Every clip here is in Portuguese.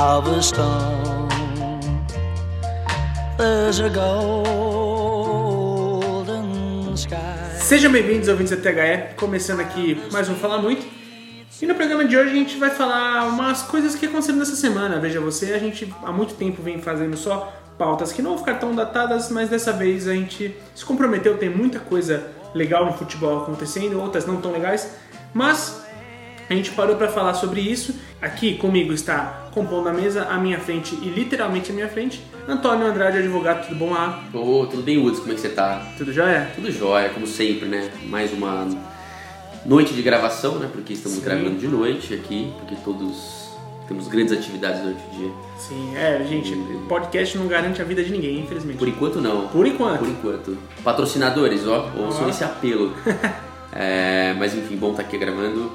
of a storm, there's a golden sky. Sejam bem-vindos, ouvintes da THE, começando aqui mais um Falar Muito. E no programa de hoje a gente vai falar umas coisas que aconteceram nessa semana. Veja você, a gente há muito tempo vem fazendo só pautas que não vão ficar tão datadas, mas dessa vez a gente se comprometeu, tem muita coisa legal no futebol acontecendo, outras não tão legais, mas a gente parou para falar sobre isso. Aqui comigo está compondo a mesa à minha frente e literalmente à minha frente, Antônio Andrade, advogado, tudo bom? Ah, Ô, tudo bem, Woods? Como é que você tá? tudo jóia? Tudo jóia, como sempre, né? Mais uma noite de gravação, né? Porque estamos Sim. gravando de noite aqui, porque todos temos grandes atividades durante o dia. Sim, é, gente, podcast não garante a vida de ninguém, infelizmente. Por enquanto, não. Por enquanto. Por enquanto. Patrocinadores, ó, ouçam Ó. esse apelo. É, mas enfim, bom estar aqui gravando.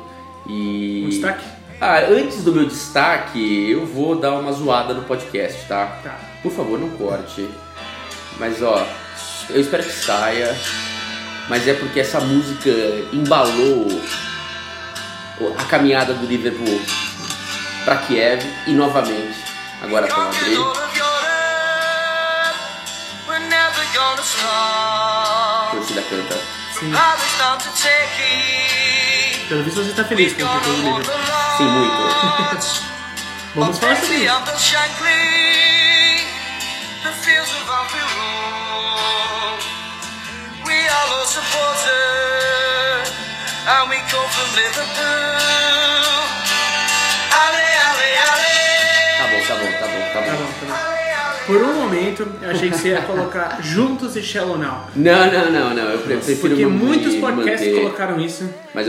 E. Um destaque? Ah, antes do meu destaque, eu vou dar uma zoada no podcast, tá? Tá. Por favor, não corte. Mas ó, eu espero que saia. Mas é porque essa música embalou a caminhada do Liverpool para Kiev e novamente agora para Madrid. A torcida canta. Sim. Pelo visto você está feliz com o título do livro. Sim, muito. Vamos falar sobre isso. And we come from Liverpool. Ale, ale, ale. Tá bom, tá bom, tá bom, tá Tá bom. bom, tá bom. Por um momento, eu achei que você ia colocar Juntos e Shallow Now. Não, não, não, não. Eu pre- prefiro Porque muitos podcasts manter. colocaram isso Mas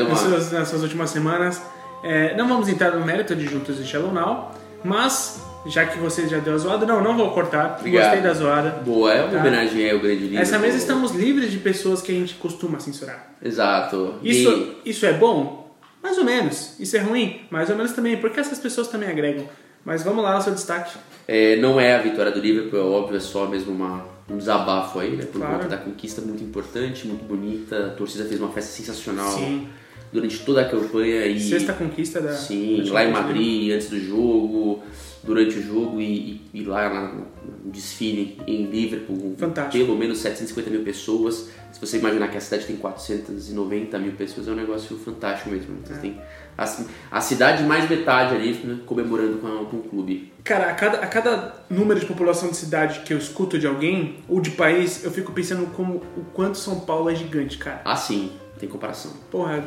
nessas últimas semanas. É, não vamos entrar no mérito de Juntos e Shallow Now, mas já que você já deu a zoada, não, não vou cortar. Obrigado. Gostei da zoada. Boa, é uma Tá. homenagem ao grande livro. Essa mesa estamos livres de pessoas que a gente costuma censurar. Exato. Isso, E- isso é bom? Mais ou menos. Isso é ruim? Mais ou menos também, porque essas pessoas também agregam. Mas vamos lá, o seu destaque. É, não é a vitória do Liverpool, é óbvio, é só mesmo uma, um desabafo aí, né? Por Claro. conta da conquista muito importante, muito bonita. A torcida fez uma festa sensacional Sim. durante toda a campanha e. Sexta conquista da. Sim, da lá em. Madrid, antes do jogo, durante o jogo e, e- e lá na- no desfile em Liverpool, Fantástico. pelo menos 750 mil pessoas. Se você imaginar que a cidade tem 490 mil pessoas, é um negócio fantástico mesmo. É. Você tem a, a cidade mais metade ali né, comemorando com, a- com o clube. Cara, a cada, a cada número de população de cidade que eu escuto de alguém, ou de país, eu fico pensando como o quanto São Paulo é gigante, cara. Ah, sim, tem comparação. Porra.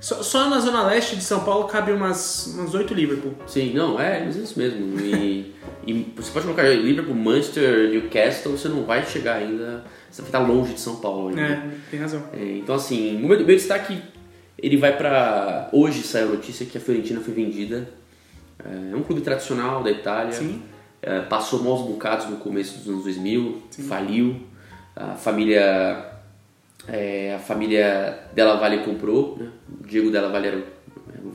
Só, só na zona leste de São Paulo cabe umas, umas 8 Liverpool. Sim, não, é, mas é isso mesmo. E, e você pode colocar Liverpool, Manchester, Newcastle, você não vai chegar ainda. Você vai estar longe de São Paulo ainda. É, tem razão. É, então, assim, o meu, meu destaque ele vai pra. Hoje saiu a notícia que a Fiorentina foi vendida. É um clube tradicional da Itália. Sim. É, passou maus bocados no começo dos anos 2000, faliu. A família. é, a família Della Valle comprou, né? O Diego Della Valle era, o-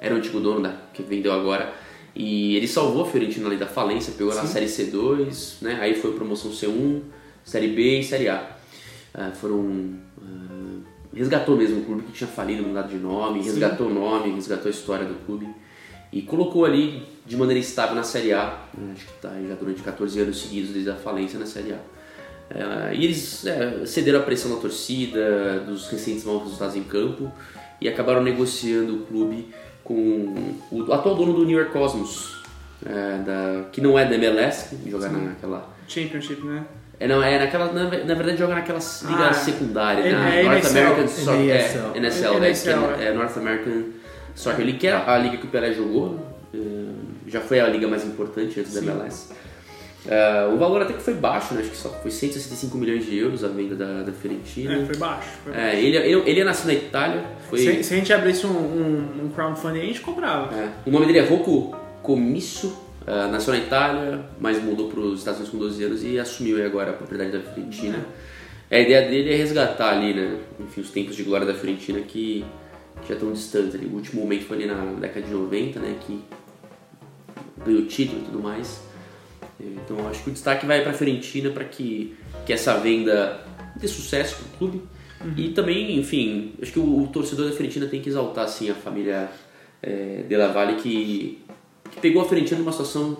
era o antigo dono da, que vendeu agora. E ele salvou a Fiorentina ali da falência, pegou na Série C2, né? aí foi promoção C1, Série B e Série A. Ah, foram. ah, resgatou mesmo o clube que tinha falido, mudado de nome, resgatou o nome, resgatou a história do clube e colocou ali de maneira estável na Série A. né, Acho que está já durante 14 anos seguidos desde a falência na Série A. Ah, e eles é, cederam à pressão da torcida, dos recentes maus resultados em campo e acabaram negociando o clube com o atual dono do New York Cosmos, é, da, que não é da MLS, que joga naquela. Championship, né? É, não, é naquela. Na, na verdade, joga naquela liga Ah, secundária, é- na é North NSL. American Soccer. NSL. É, NSL, né, que NSL, é, é North American Soccer League, que é a liga que o Pelé jogou. é, já foi a liga mais importante antes da MLS. É, o valor até que foi baixo, né? Acho que só foi 165 milhões de euros a venda da, da Fiorentina. É, foi baixo. Foi baixo. É, ele, ele, ele é nascido na Itália. Foi, Se, se a gente abrisse um, um, um crowdfunding, a gente comprava. é, o nome dele é Rocco Comisso Ah, nasceu na Itália, mas mudou para os Estados Unidos com 12 anos e assumiu agora a propriedade da Fiorentina. A ideia dele é resgatar ali, né? Enfim, os tempos de glória da Fiorentina que, que já estão distantes ali. O último momento foi ali na década de 90, né? Que ganhou título e tudo mais. Então acho que o destaque vai para a Fiorentina para que, que essa venda dê sucesso para o clube. E também, enfim, acho que o, o torcedor da Fiorentina tem que exaltar assim, a família é, Della Valle que, que pegou a Fiorentina numa situação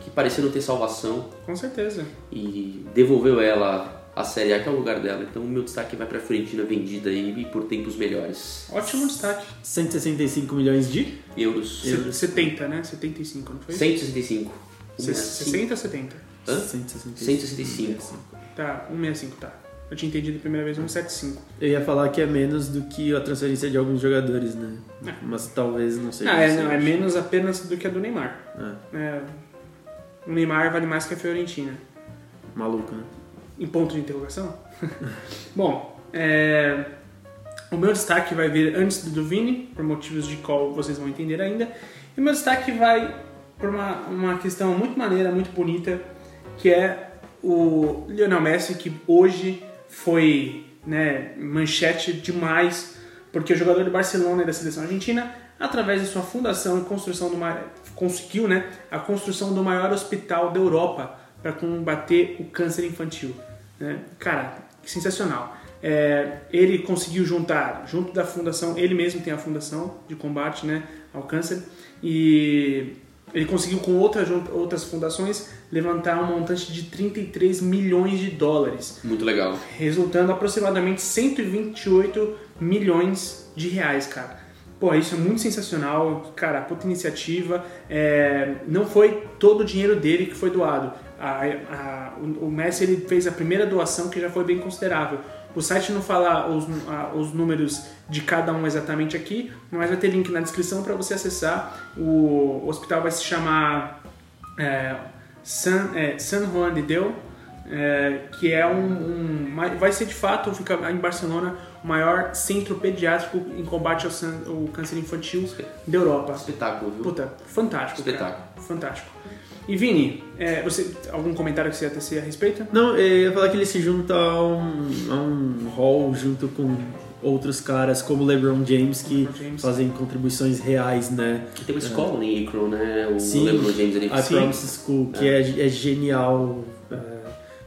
que parecia não ter salvação Com certeza. e devolveu ela à Série A, que é o lugar dela. Então o meu destaque vai para a Fiorentina vendida aí por tempos melhores. Ótimo destaque. 165 milhões de Euros. Se- 70, né? 75, não foi? 165. Se- 60 ou 70? Hã? 165. 165. Tá, 165, tá. Eu tinha entendido a primeira vez 175. Eu ia falar que é menos do que a transferência de alguns jogadores, né? Mas talvez não seja. Ah, é, isso. não, é menos apenas do que a do Neymar. É, É, o Neymar vale mais que a Fiorentina. maluco, né? Em ponto de interrogação? Bom, é, o meu destaque vai vir antes do do Vini, por motivos de qual vocês vão entender ainda. E o meu destaque vai por uma, uma questão muito maneira, muito bonita, que é o Lionel Messi, que hoje foi né, manchete demais, porque o jogador do Barcelona e da seleção argentina, através de sua fundação e construção do ma- conseguiu né, a construção do maior hospital da Europa para combater o câncer infantil. né? Cara, sensacional. É, ele conseguiu juntar, junto da fundação, ele mesmo tem a fundação de combate né, ao câncer, e ele conseguiu com outras, outras fundações levantar um montante de 33 milhões de dólares Muito legal. resultando aproximadamente 128 milhões de reais, cara. Pô, isso é muito sensacional, cara, puta iniciativa. É, não foi todo o dinheiro dele que foi doado. A- a- o o Messi ele fez a primeira doação que já foi bem considerável. O site não fala os, os números de cada um exatamente aqui, mas vai ter link na descrição para você acessar. O, hospital vai se chamar é, San, é, San Juan de Deus, é, que é um, um- vai ser de fato fica em Barcelona o maior centro pediátrico em combate ao, san- ao câncer infantil da Europa. Espetáculo, viu? Puta, fantástico. cara. Espetáculo. Fantástico. E Vini, é, você algum comentário que você ia tecer a respeito? Não, eu ia falar que ele se junta a um, a um hall junto com outros caras como LeBron James que LeBron James. fazem contribuições reais, né? Tem uma escola em Akron, né? O Sim. LeBron James ali. A Promise School, que é, é genial. é,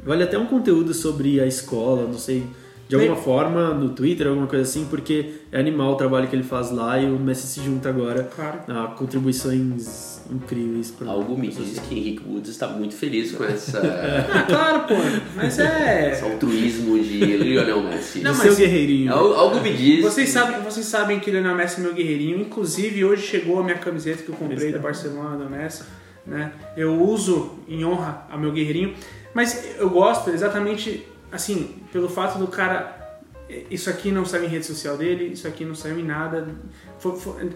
vale até um conteúdo sobre a escola, não sei, de alguma forma, no Twitter, alguma coisa assim, porque é animal o trabalho que ele faz lá e o Messi se junta agora Claro. a contribuições incríveis. pra- Algo me diz que Henrique Woods está muito feliz com essa, Ah, claro, pô. Mas esse é. altruísmo de Lionel Messi. Não, mas- seu guerreirinho. Al- Algo me diz. Vocês sabem, vocês sabem que o Lionel Messi é meu guerreirinho. Inclusive, hoje chegou a minha camiseta que eu comprei do Barcelona, do Messi. Né? Eu uso em honra ao meu guerreirinho. Mas eu gosto exatamente, assim, pelo fato do cara... Isso aqui não saiu em rede social dele, isso aqui não saiu em nada.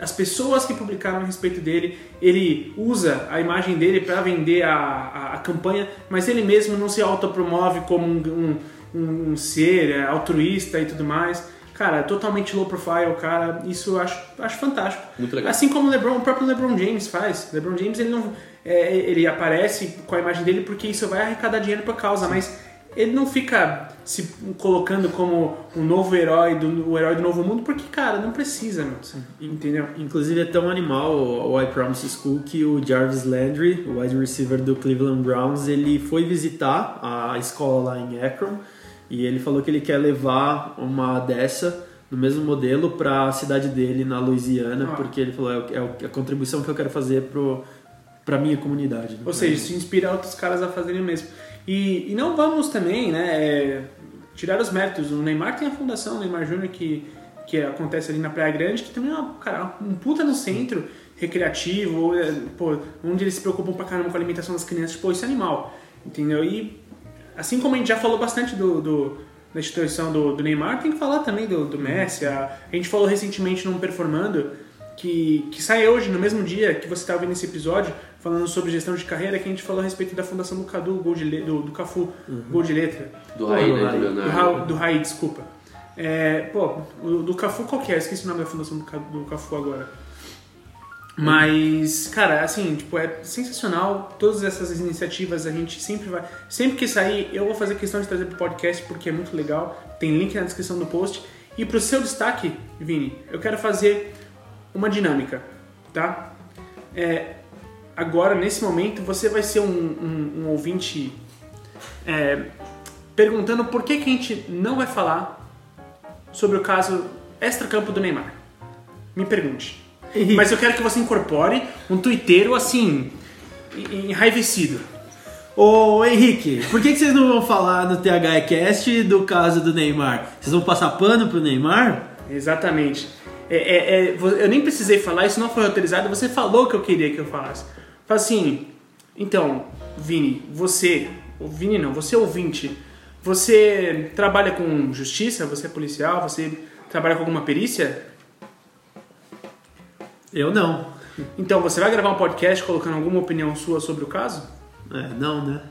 As pessoas que publicaram a respeito dele, ele usa a imagem dele para vender a, a, a campanha, mas ele mesmo não se autopromove como um, um, um, um ser é, altruísta e tudo mais. Cara, totalmente low profile, cara. Isso eu acho, acho fantástico. Muito legal. Assim como o, LeBron, o próprio LeBron James faz. LeBron James ele não, é, ele aparece com a imagem dele porque isso vai arrecadar dinheiro para causa, mas ele não fica se colocando como um novo herói do o herói do novo mundo porque cara não precisa, meu. Entendeu? Inclusive é tão animal o I Promise School que o Jarvis Landry, o wide receiver do Cleveland Browns, ele foi visitar a escola lá em Akron e ele falou que ele quer levar uma dessa no mesmo modelo para a cidade dele na Louisiana, Ah. porque ele falou é, é é a contribuição que eu quero fazer pro para minha comunidade. né? Ou seja, isso inspira outros caras a fazerem o mesmo. E, e não vamos também, né, é, tirar os méritos. O Neymar tem a fundação, o Neymar Júnior, que, que acontece ali na Praia Grande, que também é uma, cara, um puta no centro recreativo, é, pô, onde eles se preocupam pra caramba com a alimentação das crianças. Pô, isso é animal, entendeu? E assim como a gente já falou bastante do, do- da instituição do, do Neymar, tem que falar também do, do Messi. A, a gente falou recentemente num Performando, que, que sai hoje, no mesmo dia que você está ouvindo esse episódio, falando sobre gestão de carreira, que a gente falou a respeito da fundação do Cadu, Gol de Le- do, do Cafu, Gol de Letra. Do Raí, né? Do Do, Leonardo. Ra, do Raí, desculpa. É, pô, o do Cafu qual que é? Esqueci o nome da fundação do, do Cafu agora. Mas, cara, assim, tipo, é sensacional. Todas essas iniciativas a gente sempre vai. Sempre que sair, eu vou fazer questão de trazer pro podcast porque é muito legal. Tem link na descrição do post. E pro seu destaque, Vini, eu quero fazer uma dinâmica, tá? É, agora, nesse momento, você vai ser um, um- um ouvinte é, perguntando por que, que a gente não vai falar sobre o caso extra-campo do Neymar. Me pergunte. Mas eu quero que você incorpore um tuiteiro assim, en- enraivecido. Ô Henrique, por que, que vocês não vão falar no THEcast do caso do Neymar? Vocês vão passar pano pro Neymar? Exatamente. É, é- é, eu nem precisei falar, isso não foi autorizado, você falou que eu queria que eu falasse. Fala assim, então, Vini, você, o Vini não, você é ouvinte, você trabalha com justiça, você é policial, você trabalha com alguma perícia? Eu não. Então, você vai gravar um podcast colocando alguma opinião sua sobre o caso? É, não, né?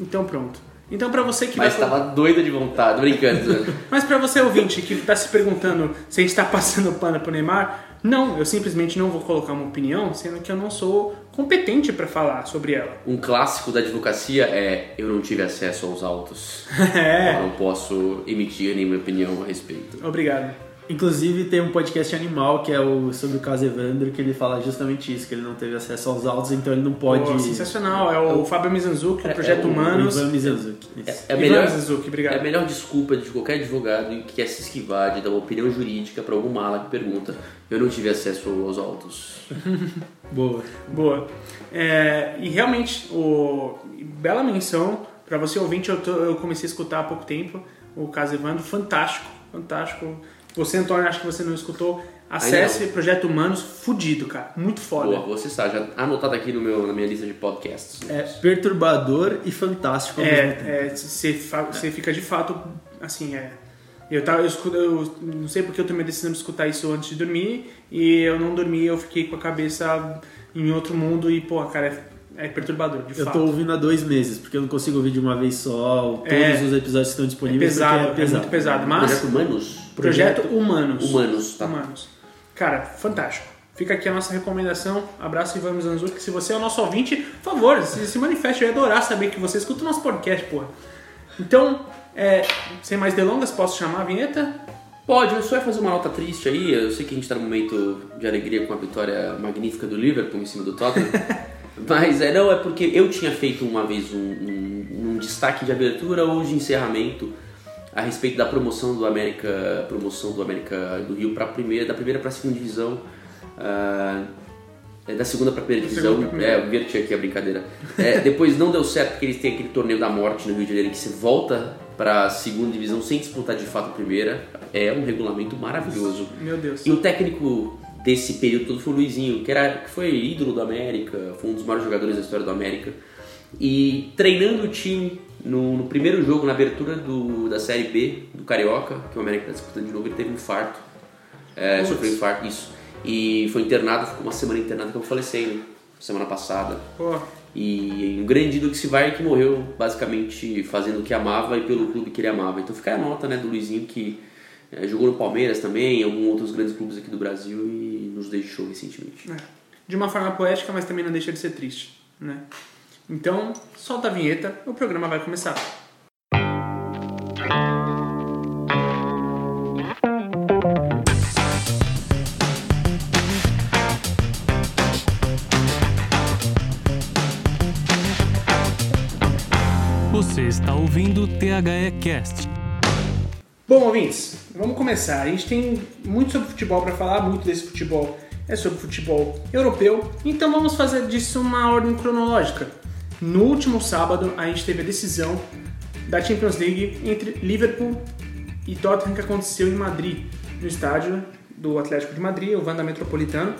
Então, pronto. Então, pra você que Mas vai... tava doida de vontade, brincando. né? Mas pra você ouvinte que tá se perguntando se a gente tá passando pano pro Neymar, não, eu simplesmente não vou colocar uma opinião, sendo que eu não sou competente pra falar sobre ela. Um clássico da advocacia é eu não tive acesso aos autos. É. Eu não posso emitir nenhuma opinião a respeito. Obrigado. Inclusive tem um podcast animal que é o sobre o caso Evandro que ele fala justamente isso, que ele não teve acesso aos autos, então ele não pode. Pô, sensacional, é o Fábio Mizanzuki, o Projeto é o Humanos. Ivan Mizanzuki. É, Isso. é a melhor, Mizanzuki, obrigado. é a melhor desculpa de qualquer advogado que quer se esquivar de dar uma opinião jurídica para algum mala que pergunta eu não tive acesso aos autos. Boa. Boa. É, e realmente, o, bela menção para você ouvinte, eu, tô- eu comecei a escutar há pouco tempo o caso Evandro, fantástico, fantástico. Você, Antônio, acho que você não escutou. Acesse Projeto Humanos, fudido, cara. Muito foda. Boa, você está já anotado aqui no meu, na minha lista de podcasts. É perturbador e fantástico ao. É, é, você você fica de fato, assim, é. Eu, tava, eu, escuto- eu não sei porque eu tomei a decisão de escutar isso antes de dormir e eu não dormi, eu fiquei com a cabeça em outro mundo e, pô, cara, é, é perturbador, de Eu fato. tô ouvindo há dois meses, porque eu não consigo ouvir de uma vez só todos É. os episódios que estão É disponíveis. pesado, porque é, muito pesado, mas Projeto Humanos? Projeto Humanos. Humanos, tá. Humanos. Cara, fantástico. Fica aqui a nossa recomendação. Abraço Ivan Mizanzuki. Se você é o nosso ouvinte, por favor, se, se manifeste. Eu ia adorar saber que você escuta o nosso podcast, porra. Então, é, sem mais delongas, posso chamar a vinheta? Pode, eu só ia fazer uma nota triste aí. Eu sei que a gente tá num momento de alegria com a vitória magnífica do Liverpool em cima do Tottenham. Mas é, não, é porque eu tinha feito uma vez um, um- um destaque de abertura ou de encerramento a respeito da promoção do América, promoção do América do Rio para primeira, da primeira para a segunda divisão. é da segunda para a primeira divisão. É, eu inverti aqui a brincadeira. É, depois não deu certo porque eles têm aquele torneio da morte no Rio de Janeiro que você volta para a segunda divisão sem disputar de fato a primeira. É um regulamento maravilhoso. Meu Deus. E o técnico desse período todo foi o Luizinho, que, era, que foi ídolo do América, foi um dos maiores jogadores da história do América. E treinando o time no, no primeiro jogo, na abertura do, da Série B do Carioca, que o América está disputando de novo, ele teve um infarto. É, sofreu um infarto, isso. E foi internado, ficou uma semana internado, acabou falecendo semana passada. Pô, E um grande ídolo que se vai que morreu basicamente fazendo o que amava e pelo clube que ele amava. Então fica a nota né, do Luizinho que eh, jogou no Palmeiras também, em alguns outros grandes clubes aqui do Brasil e nos deixou recentemente. é. de uma forma poética, mas também não deixa de ser triste, né? Então, solta a vinheta, o programa vai começar. Você está ouvindo o THE Cast. Bom, ouvintes, vamos começar. A gente tem muito sobre futebol para falar, muito desse futebol é sobre futebol europeu, então vamos fazer disso uma ordem cronológica. No último sábado, a gente teve a decisão da Champions League entre Liverpool e Tottenham que aconteceu em Madrid, no estádio do Atlético de Madrid, o Wanda Metropolitano,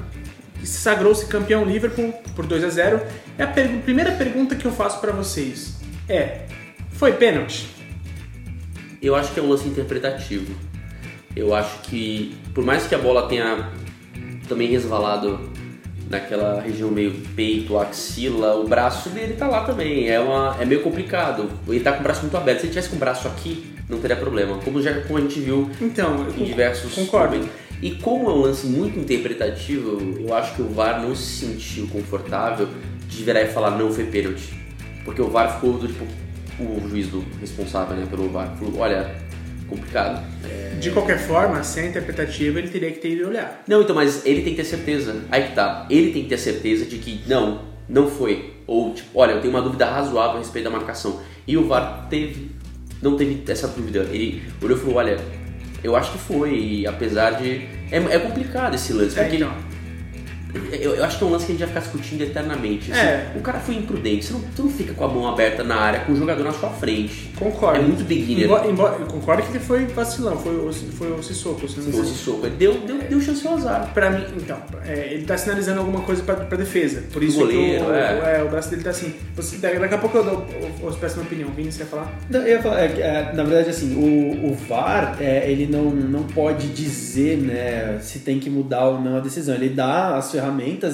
que se sagrou-se campeão Liverpool por 2 a 0. E a per- primeira pergunta que eu faço para vocês é: foi pênalti? Eu acho que é um lance interpretativo. Eu acho que, por mais que a bola tenha também resvalado naquela região meio peito, axila, o braço dele tá lá também. É, uma, é meio complicado. Ele tá com o braço muito aberto. Se ele tivesse com o braço aqui, não teria problema. Como, já, como a gente viu Então, em diversos concordo. momentos. E como é um lance muito interpretativo, eu acho que o VAR não se sentiu confortável de virar e falar não foi pênalti. Porque o VAR ficou do tipo, o juiz do responsável né, pelo VAR falou, olha, complicado. É, De qualquer forma, se é interpretativa, ele teria que ter ido olhar. Não, então, mas ele tem que ter certeza. Aí que tá. Ele tem que ter certeza de que não, não foi. Ou, tipo, olha, eu tenho uma dúvida razoável a respeito da marcação. E o VAR teve. Não teve essa dúvida. Ele olhou e falou, olha, eu acho que foi. E apesar de. É, é complicado esse lance, É, porque. então. Eu, eu acho que é um lance que a gente vai ficar discutindo eternamente. assim. É. O cara foi imprudente. Você não, você não fica com a mão aberta na área com o jogador na sua frente. Concordo. É muito beginner. Embora, embora- eu concordo que ele foi vacilão, foi o, foi o Sissoko. soco. Ele deu, deu, deu chance ao azar. Pra mim, então, é, ele tá sinalizando alguma coisa pra, pra defesa. Por isso goleiro, que o, é. é, o braço dele tá assim. Você, daqui a pouco eu, dou, eu, eu peço minha opinião. Vini, você quer falar? Não, eu ia falar, é, é, na verdade, assim, o, o VAR, é, ele não, não pode dizer né, se tem que mudar ou não a decisão. Ele dá as ferramentas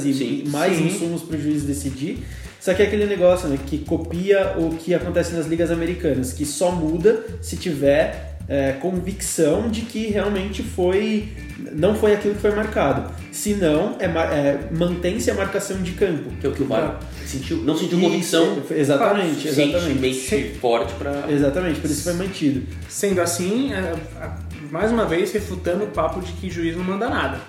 e, Sim. e mais Sim. insumos para o juiz decidir. Só que é aquele negócio né, que copia o que acontece nas ligas americanas, que só muda se tiver é, convicção de que realmente foi não foi aquilo que foi marcado. Se não, é, é, mantém-se a marcação de campo. Que é o que o VAR sentiu. Não sentiu Isso, convicção. Exatamente, exatamente. Sentimento forte pra. Exatamente, por isso foi mantido. Sendo assim, é, a- mais uma vez refutando o papo de que juiz não manda nada.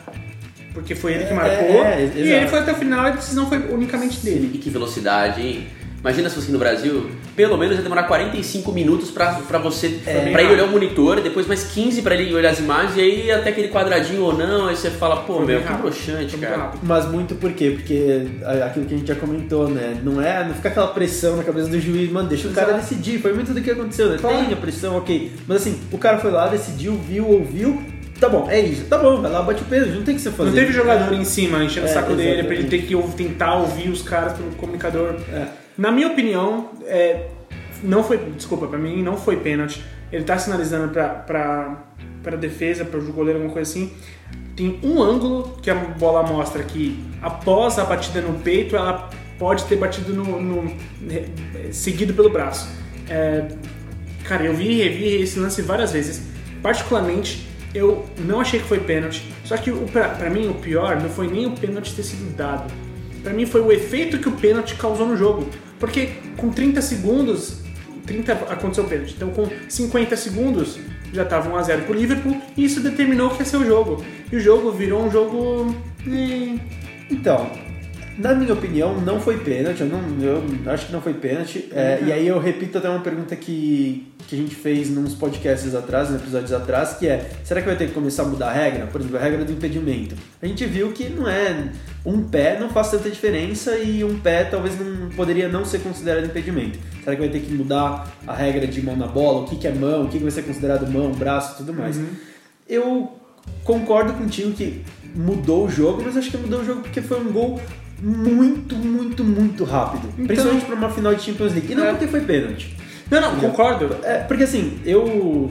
Porque foi ele que É, marcou é, e ele foi até o final e a decisão foi unicamente dele. E que velocidade, hein? Imagina se fosse no Brasil, pelo menos ia demorar 45 minutos pra, pra você. É. pra ele olhar o monitor, depois mais 15 pra ele olhar as imagens, e aí até aquele quadradinho ou não, aí você fala, pô, meu, que broxante, cara. rápido. Mas muito por quê? Porque aquilo que a gente já comentou, né? Não é, não fica aquela pressão na cabeça do juiz, mano, deixa o cara Exato. decidir. Foi muito do que aconteceu, né? Claro. Tem a pressão, ok. Mas assim, o cara foi lá, decidiu, viu, ouviu. Tá bom, é isso. Tá bom, vai lá, bate o peso, não tem o que você fazer. Não teve jogador em cima enchendo É, o saco dele pra ele ter que tentar ouvir os caras pelo comunicador. É. Na minha opinião, é, não foi. Desculpa, pra mim não foi pênalti. Ele tá sinalizando pra, pra, pra defesa, pro goleiro, alguma coisa assim. Tem um ângulo que a bola mostra que após a batida no peito, ela pode ter batido no. no- seguido pelo braço. É, cara, eu vi e revi esse lance várias vezes. Particularmente, eu não achei que foi pênalti. Só que pra mim o pior não foi nem o pênalti ter sido dado. Pra mim foi o efeito que o pênalti causou no jogo. Porque com 30 segundos, 30 aconteceu o pênalti. Então com 50 segundos já tava 1 a 0 pro Liverpool e isso determinou que ia ser o jogo. E o jogo virou um jogo eh, Então, na minha opinião, não foi pênalti. Eu, não, eu acho que não foi pênalti. É, e aí eu repito até uma pergunta que, que a gente fez nos podcasts atrás, nos episódios atrás, que é: será que vai ter que começar a mudar a regra? Por exemplo, a regra do impedimento. A gente viu que não é. Um pé não faz tanta diferença e um pé talvez não poderia não ser considerado impedimento. Será que vai ter que mudar a regra de mão na bola? O que, que é mão? O que, que vai ser considerado mão, braço e tudo mais? Eu concordo contigo que mudou o jogo, mas acho que mudou o jogo porque foi um gol muito, muito, muito rápido. Então- Principalmente para uma final de Champions League. E não É. porque foi pênalti. Não, não, concordo. É, porque assim, eu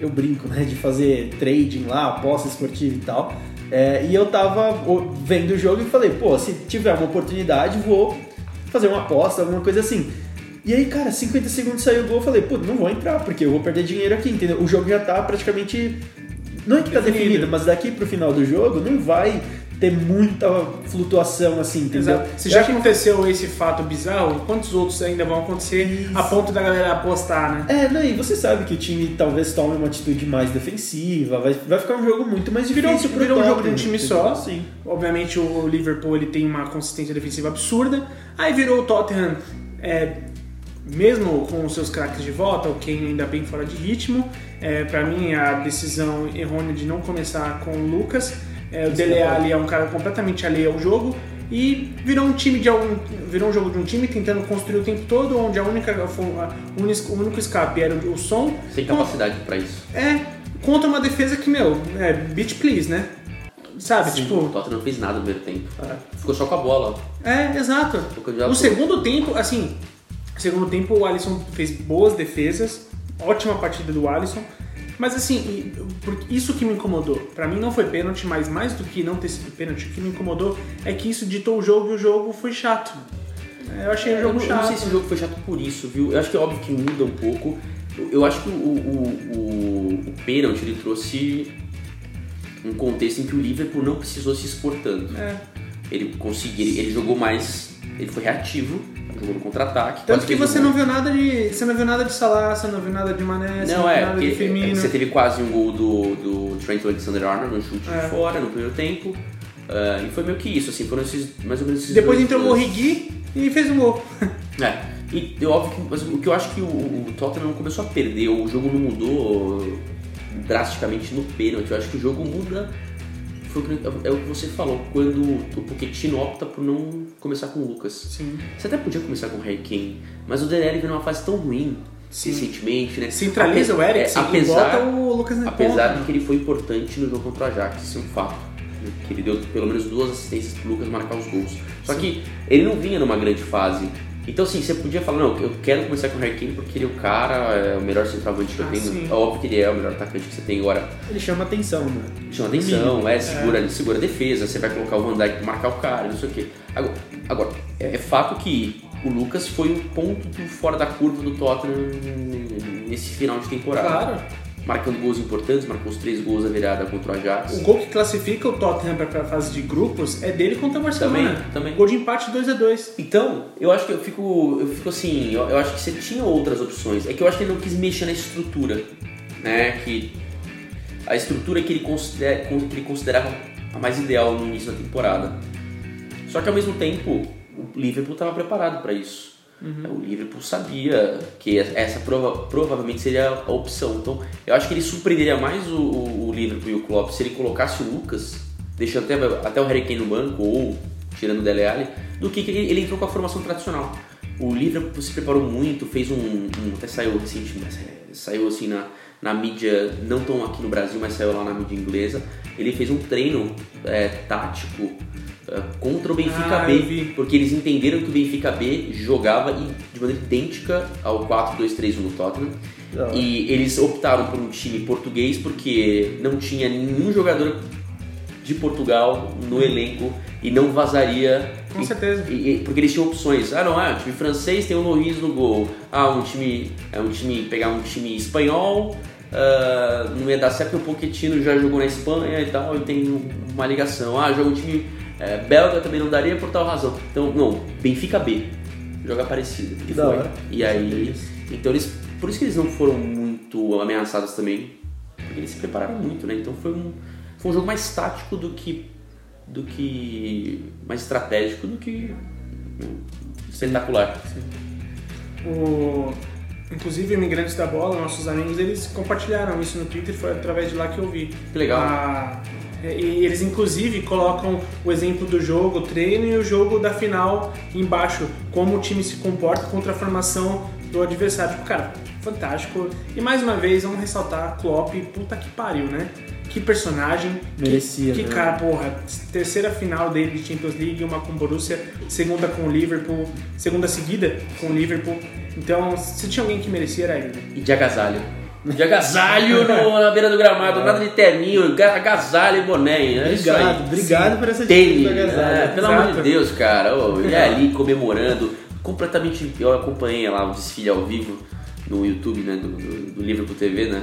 eu brinco, né, de fazer trading lá, aposta esportiva e tal. É, e eu tava vendo o jogo e falei, pô, se tiver uma oportunidade, vou fazer uma aposta, alguma coisa assim. E aí, cara, 50 segundos saiu o gol, eu falei, pô, não vou entrar, porque eu vou perder dinheiro aqui, entendeu? O jogo já tá praticamente. Não é que tá Definido. definido, mas daqui pro final do jogo não vai ter muita flutuação assim, entendeu? Exato. Se Eu já acho aconteceu esse fato bizarro, quantos outros ainda vão acontecer a ponto da galera apostar, né? É, não, e você sabe que o time talvez tome uma atitude mais defensiva, vai, vai ficar um jogo muito mais Virou, difícil pro virou um jogo de um time só. Sim. Obviamente o Liverpool ele tem uma consistência defensiva absurda. Aí virou o Tottenham, é, mesmo com os seus craques de volta, o Kane ainda bem fora de ritmo. É, para mim a decisão errônea de não começar com o Lucas. É, o Dele Alli é um cara completamente alheio ao jogo. E virou um time de algum, virou um jogo de um time tentando construir o tempo todo, onde a única a único, o único escape era o som. Sem capacidade pra isso. É, contra uma defesa que, meu, é beat please, né? Sabe, O tipo. Tottenham não fez nada no primeiro tempo. Ficou só com a bola. É, exato. O No segundo tempo, assim, no segundo tempo o Alisson fez boas defesas, ótima partida do Alisson. Mas assim, isso que me incomodou. Pra mim não foi pênalti, mas mais do que não ter sido pênalti, o que me incomodou é que isso ditou o jogo e o jogo foi chato. Eu achei o Eu jogo não, eu não chato. sei se o jogo foi chato por isso, viu? Eu acho que é óbvio que muda um pouco. Eu, eu acho que o, o, o, o pênalti ele trouxe um contexto em que o Liverpool não precisou se expor tanto. É. Ele conseguiu, ele, ele jogou mais, ele foi reativo, jogou no contra-ataque. Tanto que você um não viu nada de. Você não viu nada de Salah, você não viu nada de Mané, você não, Não, é, nada de porque Firmino. você teve quase um gol do, do Trent Alexander-Arnold no chute É. de fora no primeiro tempo. ah, e foi meio que isso, assim, foram esses, mais ou menos esses Depois dois entrou o. Origi e fez um gol. É, e é óbvio que o que eu acho que o, o Tottenham começou a perder, o jogo não mudou drasticamente no pênalti, eu acho que o jogo muda, foi o que- é o que você falou, quando o Pochettino opta por não começar com o Lucas. Sim. Você até podia começar com o Harry Kane, mas o Dele vem numa fase tão ruim Sim. recentemente, né? Centraliza o Eriksen é, e apesar, bota o Lucas na Apesar ponta. de que ele foi importante no jogo contra o Ajax, isso é um fato. né? Que ele deu pelo menos duas assistências pro Lucas marcar os gols. Só que ele não vinha numa grande fase. Então, assim, você podia falar, não, eu quero começar com o Harry Kane porque ele é o cara, é o melhor centroavante que eu Ah, tenho. sim. É óbvio que ele é o melhor atacante que você tem agora. Ele chama atenção, né? Chama atenção, é, segura, segura a defesa, você vai colocar o Van Dijk pra marcar o cara, não sei o quê. Agora, agora, é, é fato que o Lucas foi o ponto fora da curva do Tottenham nesse final de temporada. Claro. Marcando gols importantes, marcou os três gols da virada contra o Ajax. O gol que classifica o Tottenham pra, pra fase de grupos é dele contra o Barcelona. Também, também. Gol de empate 2x2. Então, eu acho que eu fico, eu fico assim, eu, eu acho que você tinha outras opções. É que eu acho que ele não quis mexer na estrutura, né? Que a estrutura que ele, considera, que ele considerava a mais ideal no início da temporada. Só que ao mesmo tempo, o Liverpool estava preparado para isso. O Liverpool sabia que essa prova, provavelmente seria a opção. Então, eu acho que ele surpreenderia mais o, o- o Liverpool e o Klopp se ele colocasse o Lucas, deixando até, até o Harry Kane no banco ou tirando o Dele Alli, do que que ele, ele entrou com a formação tradicional. O Liverpool se preparou muito, fez um, um- até saiu recentemente, saiu assim na, na mídia, não tão aqui no Brasil, mas saiu lá na mídia inglesa. Ele fez um treino é, tático é, contra o Benfica Ah, B, porque eles entenderam que o Benfica B jogava de maneira idêntica ao 4-2-3-1 no Tottenham. Hora. E eles optaram por um time português porque não tinha nenhum jogador de Portugal no elenco e não vazaria. Com e- certeza. e- porque eles tinham opções. Ah, não, é, um time francês tem o Loris no gol. Ah, um time. É um time. Pegar um time espanhol. ah, não ia dar certo porque o Pochettino já jogou na Espanha e tal, e tem um- uma ligação. Ah, joga um time é, belga também não daria por tal razão. Então, não, Benfica B. Joga parecido. Que E da hora. E aí. Então eles. Por isso que eles não foram muito ameaçados também. Porque eles se prepararam muito, né? Então foi um, foi um jogo mais tático do que. do que. mais estratégico do que. espetacular. O... Inclusive, Imigrantes da Bola, nossos amigos, eles compartilharam isso no Twitter, foi através de lá que eu vi. Que legal. Ah, e eles, inclusive, colocam o exemplo do jogo, o treino e o jogo da final embaixo, como o time se comporta contra a formação do adversário. Tipo, cara, fantástico. E mais uma vez, vamos ressaltar Klopp, puta que pariu, né? Que personagem. Merecia, Que, que né? cara, porra, terceira final dele de Champions League, uma com o Borussia, segunda com o Liverpool, segunda seguida com o Liverpool. Então, se tinha alguém que merecia, era ele. né? E de agasalho. De agasalho no- na beira do gramado, nada de terninho, ga- agasalho e boné. É aí. Obrigado, obrigado por essa Tênis, Gazalha. é, pelo amor de. Deus, cara. Ô, ele é ali comemorando, completamente. Eu acompanhei lá o desfile ao vivo no YouTube, né? Do, do, do Liverpool TV, né?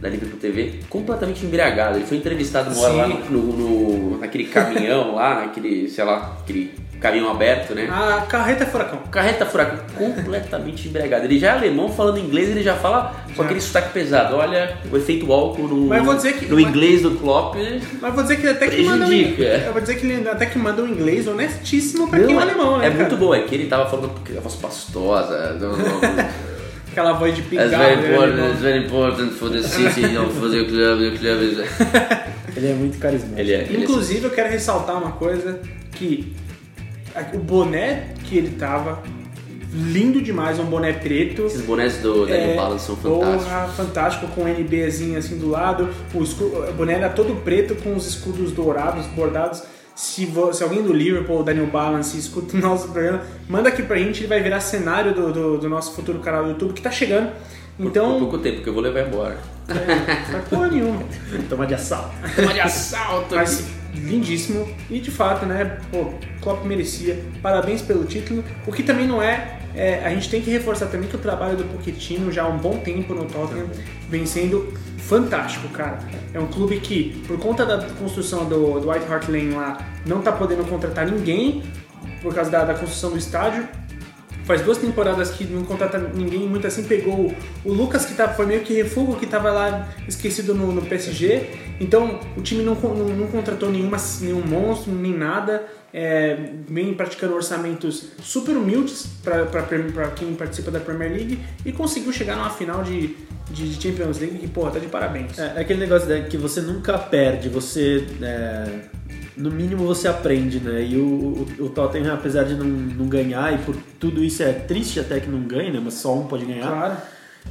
Da Liverpool TV, completamente embriagado. Ele foi entrevistado uma hora lá Sim. no, no- naquele caminhão lá, naquele, sei lá, aquele caminhão aberto, né? A carreta furacão. Carreta furacão, completamente embriagado. Ele já é alemão, falando inglês, ele já fala com Já. aquele sotaque pesado. Olha, o efeito álcool no, Mas vou dizer que- no mas- inglês do Klopp. Mas vou dizer que ele até que manda um, eu vou dizer que ele até que manda um inglês honestíssimo pra quem é Não, alemão, né? é cara? muito bom, é que ele tava falando porque a voz pastosa. não, não. Aquela voz de It's pigarro. very né, important, alemão. it's very important for the city, you know, for the club, the club is... Ele é muito carismático. Ele é, ele é Inclusive, eu quero ressaltar uma coisa que o boné que ele tava lindo demais, um boné preto. Esses bonés do Daniel Balance são fantásticos. Porra, fantástico, com o NBzinho assim do lado. O, escu- o boné era todo preto com os escudos dourados, bordados. Se, vo- se alguém do Liverpool ou Daniel Balance escuta o nosso programa, manda aqui pra gente, ele vai virar cenário do, do, do nosso futuro canal do YouTube que tá chegando. Por Então, pouco tempo, que eu vou levar embora. é, não faz porra nenhuma. Toma de assalto. Toma de assalto Mas lindíssimo e de fato, né, pô, Klopp merecia. Parabéns pelo título. O que também não é, é, a gente tem que reforçar também que o trabalho do Pochettino já há um bom tempo no Tottenham vem sendo fantástico, cara. É um clube que, por conta da construção do, do White Hart Lane lá, não tá podendo contratar ninguém por causa da, da construção do estádio. Faz duas temporadas que não contrata ninguém, muito assim pegou o Lucas, que tá, foi meio que refúgio, que tava lá esquecido no, no PSG. Então o time não, não, não contratou nenhuma, nenhum monstro, nem nada. É, vem praticando orçamentos super humildes para quem participa da Premier League e conseguiu chegar numa final de, de Champions League que, porra, tá de parabéns. É, é aquele negócio né, que você nunca perde, você. é, no mínimo você aprende, né? E o, o, o Tottenham, apesar de não, não ganhar, e por tudo isso é triste até que não ganhe, né? Mas só um pode ganhar. Claro.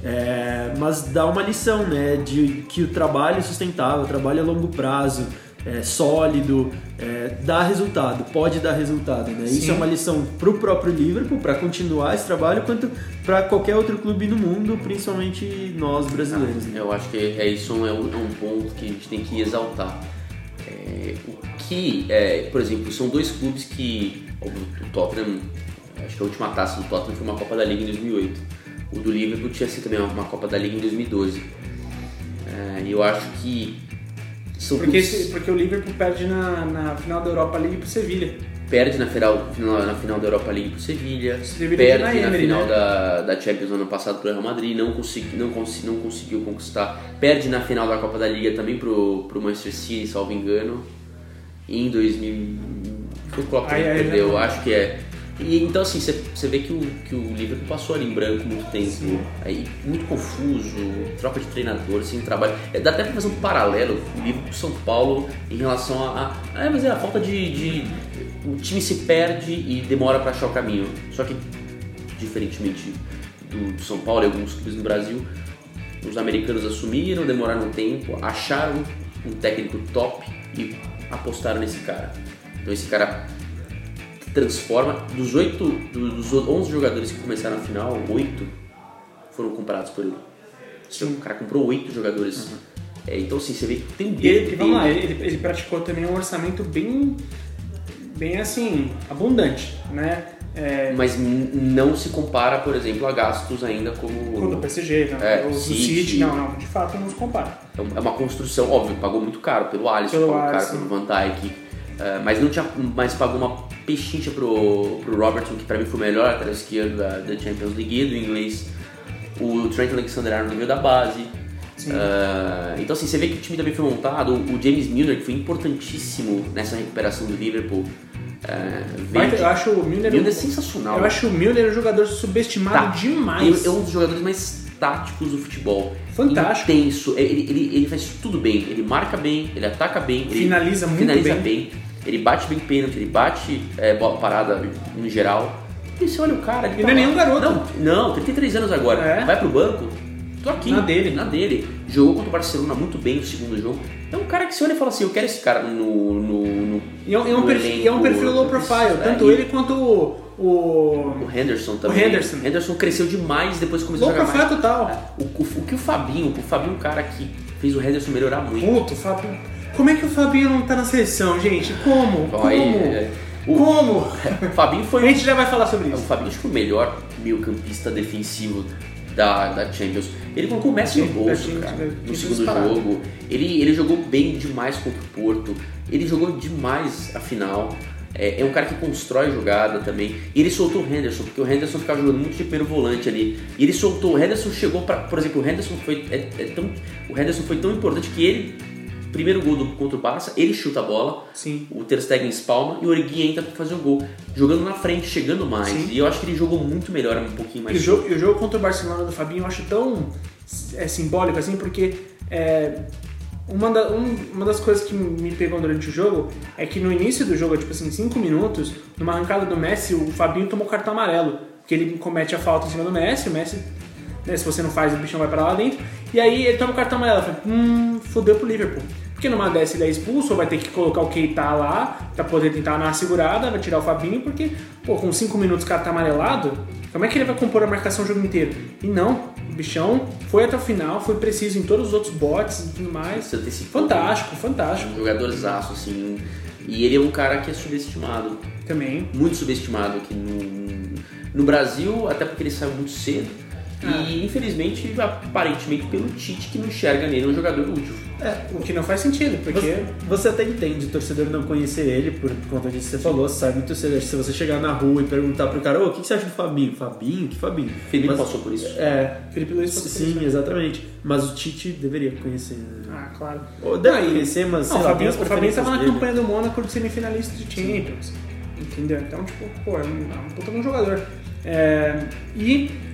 É, mas dá uma lição, né? De que o trabalho é sustentável, o trabalho a longo prazo, é sólido, é, dá resultado, pode dar resultado, né? Isso é uma lição pro próprio Liverpool para continuar esse trabalho, quanto para qualquer outro clube no mundo, principalmente nós brasileiros. Né? Eu acho que é isso é um, é um ponto que a gente tem que exaltar. É, o que, é, por exemplo, são dois clubes que o, Tottenham, acho que a última taça do Tottenham foi uma Copa da Liga em 2008. O do Liverpool tinha sido também uma, Copa da Liga em 2012. É, E eu acho que são Porque, clubes- porque o Liverpool perde na, na final da Europa League pro Sevilha. Perde na final, na final da Europa League pro Sevilha, perde na Emery, final né? da, da Champions ano passado pro Real Madrid, não, consegui, não, consi- não conseguiu conquistar, perde na final da Copa da Liga também pro, pro Manchester City, salvo engano, em 2000... Foi o Klopp que ai, perdeu, não. acho que é. E, então assim, você vê que o, que o Liverpool passou ali em branco muito tempo, aí, muito confuso, troca de treinador, sem trabalho. É, dá até pra fazer um paralelo, o Liverpool São Paulo em relação a. a é, mas é a falta de, de- O time se perde e demora pra achar o caminho. Só que, diferentemente do, do São Paulo e alguns clubes no Brasil, os americanos assumiram, demoraram um tempo, acharam um técnico top e apostaram nesse cara. Então esse cara transforma dos oito, do- dos 11 jogadores que começaram a final, oito foram comprados por ele. O cara comprou oito jogadores. É, então assim, você vê que tem um E, ele, dedo e dele. ele, ele praticou também um orçamento bem, bem assim, abundante, né? É, Mas não se compara, por exemplo, a gastos ainda como. com o do PSG, não, É, o City. Não, não, de fato não se compara. É uma construção, óbvio, pagou muito caro pelo Alisson, Pelo pagou caro pelo Van Dijk, eh, mas não tinha, mas pagou uma pechincha pro, pro Robertson, que pra mim foi o melhor lateral esquerdo da, da Champions League do inglês. O Trent Alexander-Arnold veio da base. Ah, então assim, você vê que o time também foi montado. O James Milner, que foi importantíssimo nessa recuperação do Liverpool, de- eu acho o Milner, Milner é um- sensacional. Eu acho o Milner um jogador subestimado Tá. demais. Ele é um dos jogadores mais táticos do futebol. Fantástico. Intenso. Ele, ele, ele faz tudo bem. Ele marca bem, ele ataca bem. ele Finaliza muito finaliza bem. Ele bate bem pênalti, ele bate é, bola parada no geral. E você olha o cara... Ele não é nenhum garoto. Não, não, 33 anos agora. É. Vai pro banco, tô aqui. Na dele. Na dele. Jogou contra o Barcelona muito bem no segundo jogo. É um cara que você olha e fala assim, eu quero esse cara no... no, no E é um, é perfil, é um elenco. perfil low profile, É, tanto ele quanto o. o o Henderson também. Henderson. Henderson cresceu demais depois que começou low a jogar profile mais. total. O, o, o que o Fabinho, o Fabinho é um cara que fez o Henderson melhorar muito. Puto, Fabinho. Como é que o Fabinho não tá na seleção, gente? Como? Como? aí, é, o, Como? o Fabinho A foi gente já vai falar sobre o isso. Fabinho acho que o melhor meio-campista defensivo da, da Champions. Ele colocou o Messi no bolso, cara, no segundo jogo. Ele, ele jogou bem demais contra o Porto. Ele jogou demais a final. É, é um cara que constrói jogada também. E ele soltou o Henderson, porque o Henderson ficava jogando muito de primeiro volante ali. E ele soltou, o Henderson chegou para, por exemplo, o Henderson foi é, é tão, o Henderson foi tão importante que ele primeiro gol do, contra o Barça, ele chuta a bola, Sim. o Ter Stegen espalma e o Origi entra pra fazer o gol, jogando na frente, chegando mais. Sim. E eu acho que ele jogou muito melhor, um pouquinho mais E o jogo, e o jogo contra o Barcelona do Fabinho eu acho tão é, simbólico assim, porque é, uma, da- um- uma das coisas que me pegou durante o jogo é que no início do jogo, tipo assim, 5 minutos, numa arrancada do Messi, o Fabinho tomou cartão amarelo, que ele comete a falta em cima do Messi, o Messi, né, se você não faz, o bichão vai pra lá dentro, e aí ele toma o cartão amarelo, eu falei, hum, fodeu pro Liverpool. Porque numa dessa ele é expulso, ou vai ter que colocar o Keita lá pra poder tentar dar uma segurada, vai tirar o Fabinho, porque, pô, com 5 minutos o cara tá amarelado, como é que ele vai compor a marcação o jogo inteiro? E não, bichão foi até o final, foi preciso em todos os outros bots e tudo mais. Fantástico, fantástico Um jogadorzaço, assim. E ele é um cara que é subestimado. também. Muito subestimado aqui no, no Brasil, até porque ele saiu muito cedo. Ah. E infelizmente, aparentemente, pelo Tite que não enxerga nele um jogador útil. O que não faz sentido, porque. Você, você até entende o torcedor não conhecer ele, por conta disso que você falou, sai muito cedo. Se você chegar na rua e perguntar pro cara, ô, o que que você acha do Fabinho? Fabinho? Que Fabinho? Felipe Mas- passou por isso. É, Felipe Luiz passou por sim, isso. exatamente. Mas o Tite deveria conhecer. né? Ah, claro. Ou deve Não, e- conhecer, mas sei Não, o lá, Fabinho, o Fabinho tava na campanha do Mônaco de semifinalista de Champions. Entendeu? Então, tipo, pô, é um, é um puta um jogador. É, e é,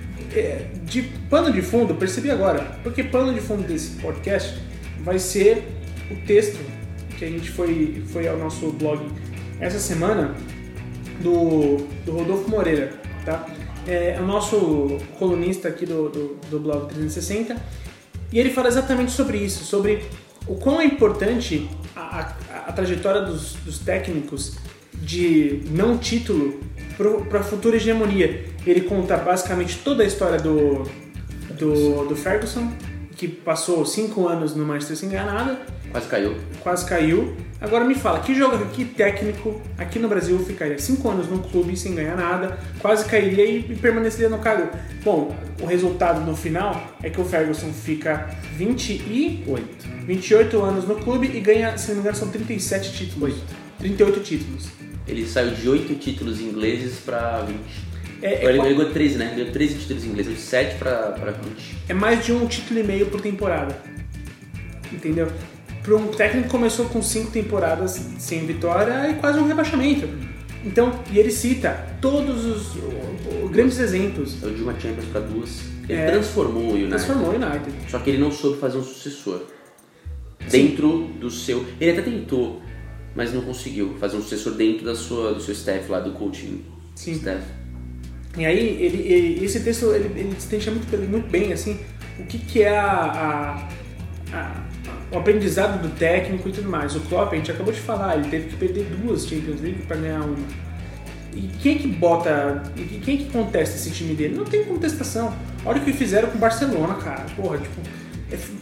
de pano de fundo, percebi agora, porque pano de fundo desse podcast vai ser o texto que a gente foi, foi ao nosso blog essa semana do, do Rodolfo Moreira, tá? É, é o nosso colunista aqui do, do, do blog 360 e ele fala exatamente sobre isso, sobre o quão é importante a, a- a trajetória dos, dos técnicos de não título para a futura hegemonia. Ele conta basicamente toda a história do, do, do Ferguson, que passou cinco anos no Manchester sem ganhar nada, Quase caiu. quase caiu. Agora me fala, que jogador, que técnico aqui no Brasil ficaria cinco anos num clube sem ganhar nada, quase cairia e, e permaneceria no cargo? Bom, o resultado no final é que o Ferguson fica 28 28 anos no clube e ganha, se não me engano, são 37 títulos. 38 títulos. Ele saiu de 8 títulos ingleses pra 20. É, ele é, ele ganhou 13, né? Ganhou 13 títulos ingleses, de 7 pra, pra 20. é mais de um título e meio por temporada. Entendeu? Para um técnico que começou com cinco temporadas sem vitória é quase um rebaixamento. Então, e ele cita todos os, o- o- grandes exemplos. Saiu de uma Champions pra duas. Ele É. transformou o United. Transformou o United. Só que ele não soube fazer um sucessor. Dentro do seu. Ele até tentou, mas não conseguiu fazer um sucessor dentro da sua, do seu staff lá, do coaching Sim. staff. E aí, ele, ele- esse texto ele, ele destrincha muito, bem- muito bem assim, o que, que é a, a- a- o aprendizado do técnico e tudo mais. O Klopp, a gente acabou de falar, ele teve que perder duas Champions League para ganhar uma. E quem é que bota. E quem é que contesta esse time dele? Não tem contestação. Olha o que fizeram com o Barcelona, cara. Porra, tipo,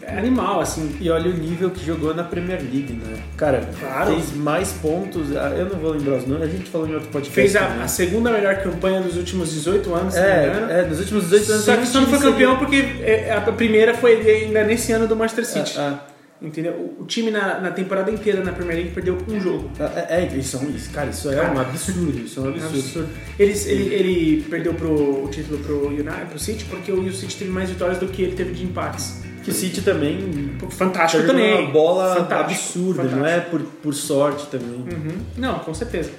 é, animal, assim. E olha o nível que jogou na Premier League, né? Cara, Claro. fez mais pontos. ah, Eu não vou lembrar os nomes, a gente falou em outro podcast. Fez a, a segunda melhor campanha dos últimos 18 anos, se não. É, é, nos últimos 18 anos. Só que só não foi campeão porque é, a primeira foi ainda nesse ano do Manchester seria- City. Ah, Entendeu? O- time na, na temporada inteira na Premier League perdeu um jogo. ah, É, é, isso, é isso, cara, isso é um absurdo, isso é um absurdo. absurdo. Eles, ele, ele perdeu pro, o título pro United, pro City, porque o City teve mais vitórias do que ele teve de empates. Que o City também Fantástico também. uma bola Fantástico, absurda, fantástico. não é por, por sorte também. Uhum. Não, com certeza.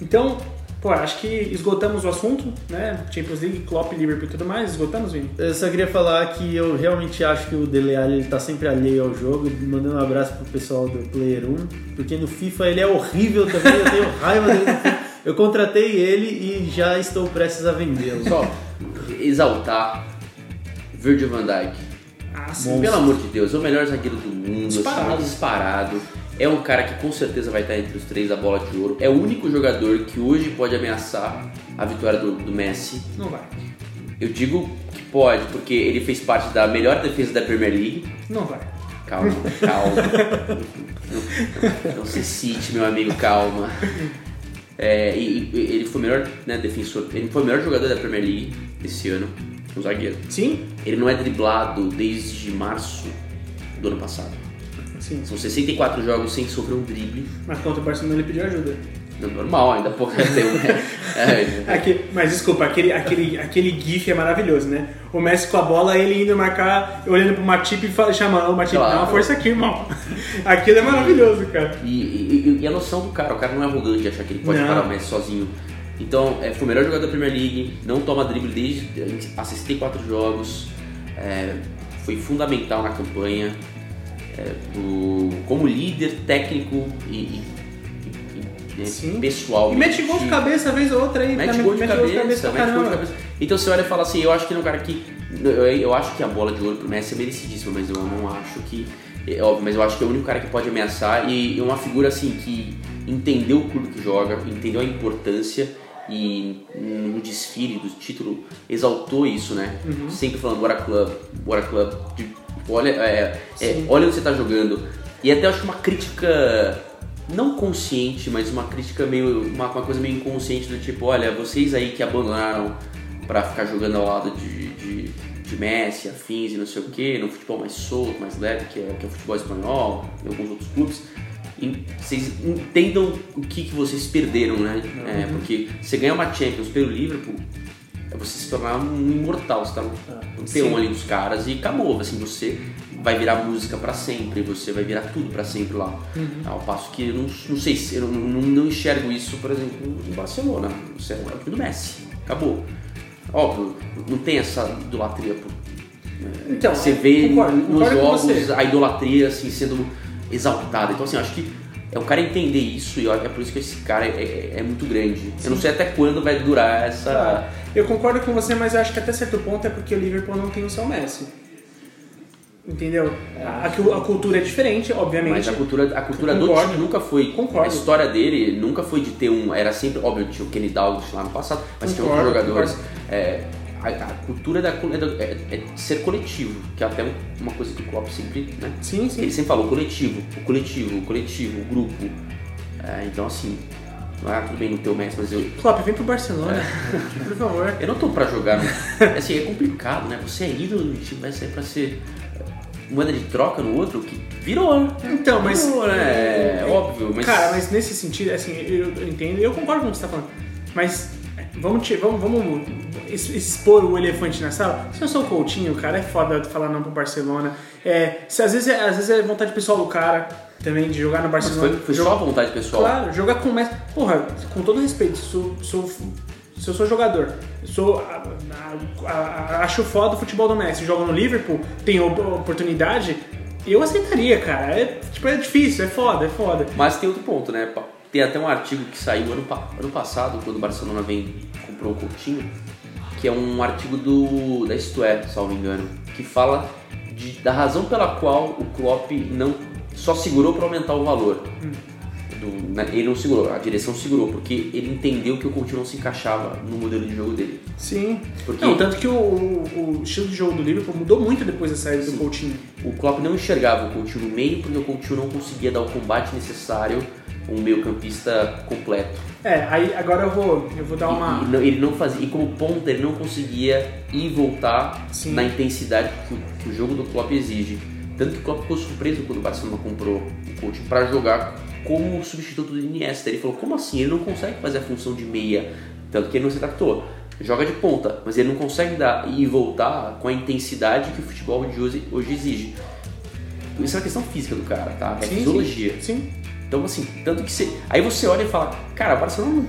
Então, pô, acho que esgotamos o assunto, né? Champions League, Klopp, Liverpool e tudo mais. Esgotamos, Vini? Eu só queria falar que eu realmente acho que o Dele Alli ele tá sempre alheio ao jogo, mandando um abraço pro pessoal do Player 1, porque no FIFA ele é horrível também, eu tenho raiva dele no FIFA. Eu contratei ele e já estou prestes a vendê-lo. Só exaltar Virgil van Dijk. Ah, sim. Pelo amor de Deus, é o melhor zagueiro do mundo, Disparado. assim, disparado. É um cara que com certeza vai estar entre os três da bola de ouro. É o único jogador que hoje pode ameaçar a vitória do, do Messi. Não vai. Eu digo que pode, porque ele fez parte da melhor defesa da Premier League. Não vai. Calma, calma. não, não se cite, meu amigo, calma. É, e, e ele foi o melhor né, defensor, ele foi o melhor jogador da Premier League esse ano, um zagueiro. Sim? Ele não é driblado desde março do ano passado. Sim. São 64 jogos sem sofrer um drible. Mas contra o Barcelona ele pediu ajuda. Não, normal, ainda porra. Tem, é, é, mas desculpa, aquele, aquele, aquele gif é maravilhoso, né? O Messi com a bola, ele indo marcar, olhando pro Matip e chamando o Matip, Claro. dá uma força aqui, irmão. Aquilo é maravilhoso, cara. E, e- e a noção do cara, o cara não é arrogante de achar que ele pode Não. parar o Messi sozinho. Então, é, foi o melhor jogador da Premier League, não toma drible desde há 64 jogos, é, foi fundamental na campanha, é, do- como líder técnico e, e- e- Sim. pessoal. E mete gol de cabeça vez ou outra aí. Mete gol de mete cabeça, pra mete gol de caramba. cabeça. Então você olha e fala assim, eu acho que ele é um cara que. Eu, eu acho que a bola de ouro pro Messi é merecidíssima, mas eu não acho que. É óbvio, mas eu acho que é o único cara que pode ameaçar e é uma figura assim que entendeu o clube que joga, entendeu a importância e no desfile do título exaltou isso, né? Sempre falando What a Club, What a Club. de- olha, é, é, olha onde você tá jogando. E até acho uma crítica não consciente, mas uma crítica meio. Uma, uma coisa meio inconsciente do tipo, olha, vocês aí que abandonaram pra ficar jogando ao lado de, de, de Messi, afins e não sei o que, no futebol mais solto, mais leve, que é, que é o futebol espanhol, em alguns outros clubes. Vocês entendam o que, que vocês perderam, né? É, porque você ganha uma Champions pelo Liverpool, é você se tornar um imortal, você tá no, no peão ali dos caras e acabou. Assim, você vai virar música pra sempre, você vai virar tudo pra sempre lá. Ao passo que eu não, não sei se eu não, não, enxergo isso, por exemplo, em Barcelona. Você é o time do Messi, acabou. Óbvio, não tem essa idolatria por. Então, você vê concordo, nos concordo jogos a idolatria assim sendo exaltada. Então assim, eu acho que é o cara entender isso e é por isso que esse cara é, é- é muito grande. Eu não sei até quando vai durar essa. Ah, Eu concordo com você, mas eu acho que até certo ponto é porque o Liverpool não tem o seu Messi. Entendeu? A, a cultura é diferente, obviamente. Mas a cultura, a cultura do Concordo. time nunca foi. Concordo. A história dele nunca foi de ter um. Era sempre. Óbvio, tinha o Kenny Dalglish lá no passado, mas tinha outros Concordo, jogadores. concordo. É, a, a cultura da, é, é- é ser coletivo, que é até um- uma coisa que o Klopp sempre. Né? Sim, sim. Ele sempre falou coletivo, o coletivo, o coletivo, o grupo. É, então assim. Ah, tudo bem no teu Messi, mas eu. Klopp, vem pro Barcelona, É. por favor. Eu não tô pra jogar. no- assim, é complicado, né? Você é ídolo do time, vai sair pra ser moeda de troca no outro, que virou, né? Então, mas. Virou, né? É óbvio, mas. Cara, mas nesse sentido, assim, eu, eu entendo eu concordo com o que você tá falando. Mas vamos, te- vamos, vamos expor o elefante na sala. Se eu sou o Coutinho, cara, é foda falar não pro Barcelona. É, se, às, vezes é, às vezes é vontade pessoal do cara também de jogar no Mas Barcelona. foi, foi Jogar- só vontade pessoal. Claro, jogar com o Messi. Porra, com todo respeito, sou, sou, se eu sou jogador, sou, a- a- a- acho foda o futebol do Messi, joga no Liverpool, tem op- oportunidade, eu aceitaria, cara. É, tipo, é difícil, é foda, é foda. Mas tem outro ponto, né? Tem até um artigo que saiu ano, ano passado, quando o Barcelona vem comprou o Coutinho, que é um artigo do da Isto É, salvo engano, que fala de- da razão pela qual o Klopp não só segurou para aumentar o valor. Do- né? Ele não segurou, a direção segurou, porque ele entendeu que o Coutinho não se encaixava no modelo de jogo dele. Sim. Porque- Não, tanto que o, o- o estilo de jogo do Liverpool mudou muito depois da saída do Coutinho. O Klopp não enxergava o Coutinho no meio porque o Coutinho não conseguia dar o combate necessário um meio campista completo. É, aí agora eu vou, eu vou dar uma. E, não- ele não fazia, e como ponta ele não conseguia ir e voltar Sim. na intensidade que o, que o jogo do Klopp exige. Tanto que o Klopp ficou surpreso quando o Barcelona comprou o Coutinho para jogar como substituto do Iniesta. Ele falou, como assim? Ele não consegue fazer a função de meia. Tanto que ele não se adaptou. Joga de ponta, mas ele não consegue dar e voltar com a intensidade que o futebol de hoje, hoje exige. Isso é uma questão física do cara, tá? É Sim, fisiologia. Sim. sim. Então, assim, tanto que você. Aí você olha e fala, cara, o Barcelona.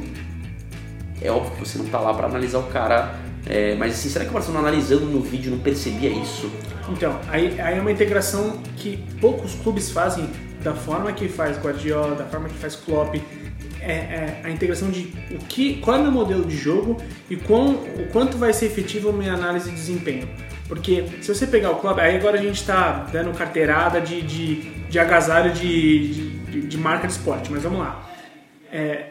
É óbvio que você não tá lá pra analisar o cara. é, mas assim, será que o Barcelona analisando no vídeo não percebia isso? Então, aí, aí é uma integração que poucos clubes fazem da forma que faz Guardiola, da forma que faz Klopp. É, é a integração de o que, qual é o meu modelo de jogo e quão, o quanto vai ser efetivo a minha análise de desempenho. Porque se você pegar o Klopp, aí agora a gente está dando carteirada de, de, de agasalho de, de, de marca de esporte, mas vamos lá. É,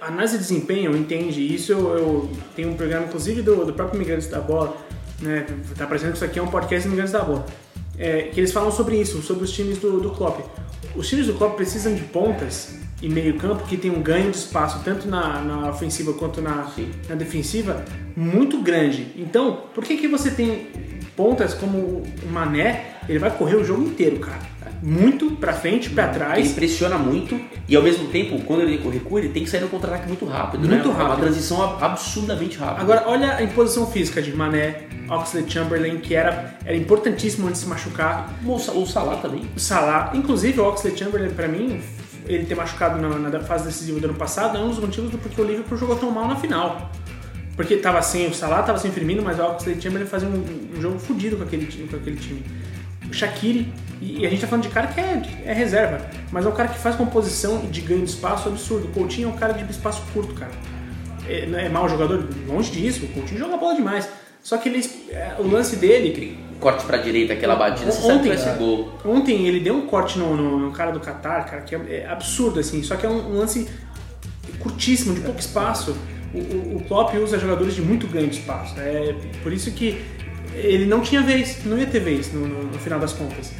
a análise de desempenho entende isso. Eu, eu tenho um programa, inclusive, do, do próprio Migrantes da Bola, né? Tá parecendo que isso aqui é um podcast Migrantes da Bola. É, que eles falam sobre isso, sobre os times do, do Klopp. Os times do Klopp precisam de pontas e meio campo que tem um ganho de espaço tanto na, na ofensiva quanto na, na defensiva muito grande. Então, por que, que você tem pontas como o Mané? Ele vai correr o jogo inteiro, cara. Muito pra frente, pra Ele trás. pressiona muito e ao mesmo tempo, quando ele recua, ele tem que sair no contra-ataque muito rápido, Muito né? É uma rápido. transição ab- absurdamente rápida. Agora, olha a imposição física de Mané, Oxlade Chamberlain, que era, era importantíssimo antes de se machucar. o, o Salah também. O Salah, inclusive o Oxlade Chamberlain, pra mim, ele ter machucado na, na fase decisiva do ano passado é um dos motivos do porquê o Liverpool jogou tão mal na final. Porque tava sem o Salah, tava sem o Firmino, mas o Oxlade Chamberlain fazia um, um jogo fodido com aquele, com aquele time. Shaqiri, e, a gente tá falando de cara que é, é reserva, mas é um cara que faz composição e de ganho de espaço absurdo. O Coutinho é um cara de espaço curto, cara. É, é mau jogador? Longe disso, o Coutinho joga bola demais. Só que ele, é, o lance dele, Corte pra direita, aquela batida, você sabe que vai ser gol. Ontem ele deu um corte no, no- no cara do Qatar, cara, que é, é absurdo, assim. Só que é um, um lance curtíssimo, de pouco espaço. O, o, o Klopp usa jogadores de muito grande espaço. É por isso que ele não tinha vez, não ia ter vez no, no- no final das contas.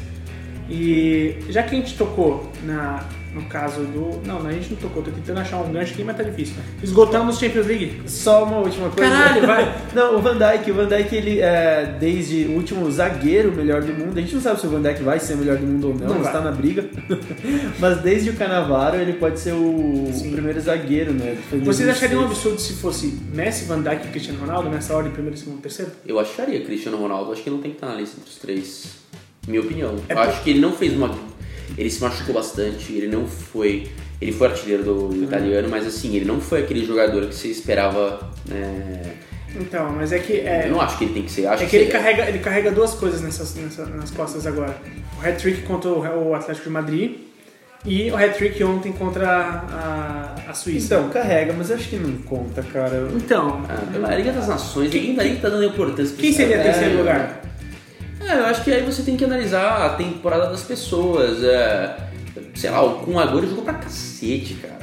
E já que a gente tocou na, no caso do. Não, a gente não tocou, tô tentando achar um gancho aqui, mas tá difícil. Esgotamos Champions League. Só uma última coisa. Caralho, vai. Não, o Van Dijk, o Van Dijk, ele é desde o último zagueiro melhor do mundo. A gente não sabe se o Van Dijk vai ser o melhor do mundo ou não, Não mas vai. tá na briga. mas desde o Canavaro ele pode ser o, o primeiro zagueiro, né? Vocês 2006. achariam um absurdo se fosse Messi, Van Dijk e Cristiano Ronaldo nessa ordem, primeiro, segundo, terceiro? Eu acharia Cristiano Ronaldo, acho que ele não tem que estar na lista entre os três. Minha opinião. É eu acho que ele não fez uma. Ele se machucou bastante, ele não foi. Ele foi artilheiro do, do italiano, mas assim, ele não foi aquele jogador que você esperava. né? Então, mas é que. É, Eu não acho que ele tem que ser. Acho é que ele você- carrega, ele carrega duas coisas nessas, nessa- nas costas agora. O hat-trick contra o, Atlético de Madrid e o hat-trick ontem contra a, a Suíça. Então, carrega, mas acho que não conta, cara. Então, Ah, pela Liga das Nações, ninguém daí tá dando importância pra quem seria É, terceiro lugar? É, eu acho que aí você tem que analisar a temporada das pessoas. É, sei lá, o Kun Agüero jogou pra cacete, cara.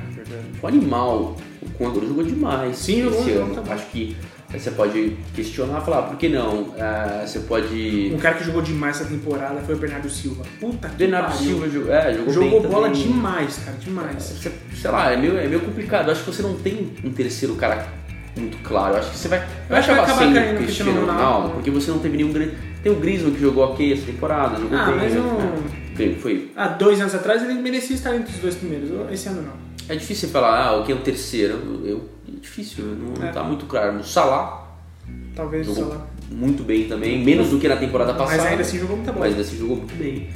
O animal. O Kun Agüero jogou demais Sim, esse ano. bom. acho que você pode questionar e falar, por que não? É, você pode... Um cara que jogou demais essa temporada foi o Bernardo Silva. Puta que Bernardo pariu. Silva jogou, é, jogou, Jogou bola também. demais, cara, demais. Você- sei lá, é meio, é meio complicado. Eu acho que você não tem um terceiro cara muito claro. Eu acho que você vai, que vai acabar sendo o no Cristiano Ronaldo, Ronaldo. porque você não teve nenhum grande. Tem o Griezmann que jogou ok essa temporada, jogou Ah, bem. mas né? não- É. Foi- foi. Há dois anos atrás ele merecia estar entre os dois primeiros. Esse ano não. É difícil falar, ah, o que é o terceiro? Eu, eu- é difícil, não, não É. tá muito claro. O Salah Talvez o Salah. muito bem também, menos do que na temporada Mas passada. ainda assim jogou muita bola. Mas ainda assim jogou muito bem.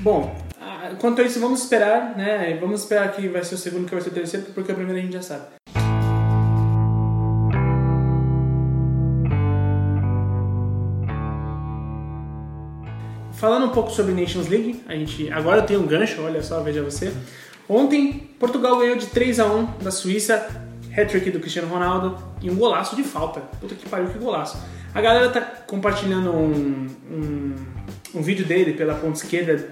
Bom, ah, quanto a isso, vamos esperar, né? Vamos esperar que vai ser o segundo, que vai ser o terceiro, porque o primeiro a gente já sabe. Falando um pouco sobre Nations League, a gente agora eu tenho um gancho, olha só, veja você. Ontem, Portugal ganhou de 3 a 1 da Suíça, hat-trick do Cristiano Ronaldo e um golaço de falta. Puta que pariu, que golaço. A galera tá compartilhando um, um, um vídeo dele pela ponta esquerda,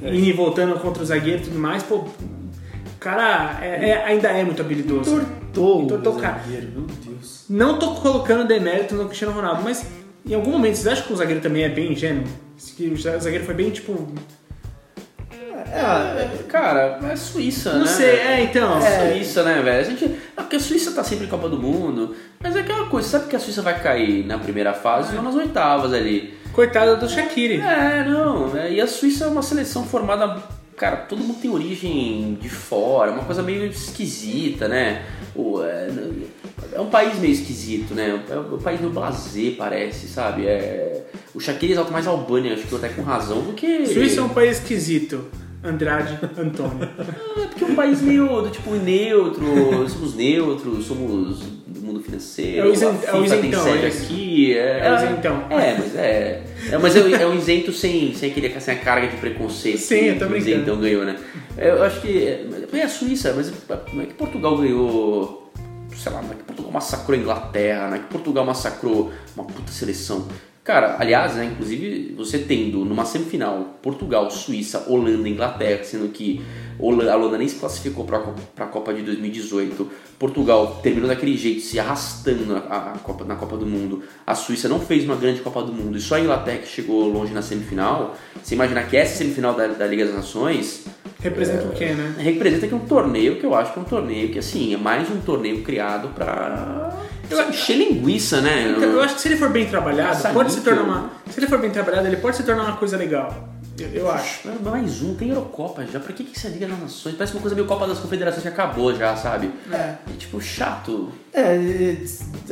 indo e voltando contra o zagueiro e tudo mais. Pô, o cara é- é- ainda é muito habilidoso. Tortou, Entortou o o cara. zagueiro, meu Deus. Não tô colocando demérito no Cristiano Ronaldo, mas em algum momento, vocês acham que o zagueiro também é bem ingênuo? Que o zagueiro foi bem, tipo... É, Cara, é Suíça, Não né? sei, é, então. É Suíça, né, velho? A gente. é Porque a Suíça tá sempre em Copa do Mundo. Mas é aquela coisa, sabe que a Suíça vai cair na primeira fase ou nas oitavas ali. Coitado do Shaqiri. É, não. é, E a Suíça é uma seleção formada. Cara, todo mundo tem origem de fora, uma coisa meio esquisita, né? É, é um país meio esquisito, né? É um país meio blasé, parece, sabe? É, o Shaqiri exalta mais a Albânia, acho que até com razão, do que. Suíça é um país esquisito. Andrade Antônio. É porque é um país meio do tipo neutro, somos neutros, somos mundo financeiro. É o isen- a é o tem isentão, sede é. aqui. É, É o isentão. É, mas é. é mas é, é um isento sem, sem, aquele, sem a carga de preconceito Sim, que, eu tô que o isentão ganhou, né? Eu acho que. É, é a Suíça, mas não é que Portugal ganhou. Sei lá, não é que Portugal massacrou a Inglaterra, não é que Portugal massacrou uma puta seleção. Cara, aliás, né, inclusive você tendo numa semifinal Portugal, Suíça, Holanda Inglaterra, sendo que a Holanda nem se classificou para a Copa de 2018, Portugal terminou daquele jeito, se arrastando na, a- Copa, na Copa do Mundo, a Suíça não fez uma grande Copa do Mundo e só a Inglaterra que chegou longe na semifinal. Você imagina que essa semifinal da, da Liga das Nações Representa o quê, né? representa que é um torneio que eu acho que é um torneio que assim é mais um torneio criado pra encher linguiça, né? Então, eu acho que se ele for bem trabalhado, Essa pode se tornar uma. Se ele for bem trabalhado, ele pode se tornar uma coisa legal. Eu, eu acho. Mais um, tem Eurocopa já. Pra que que isso é Liga das Nações? Parece uma coisa meio Copa das Confederações que acabou já, sabe? É. É tipo chato. É,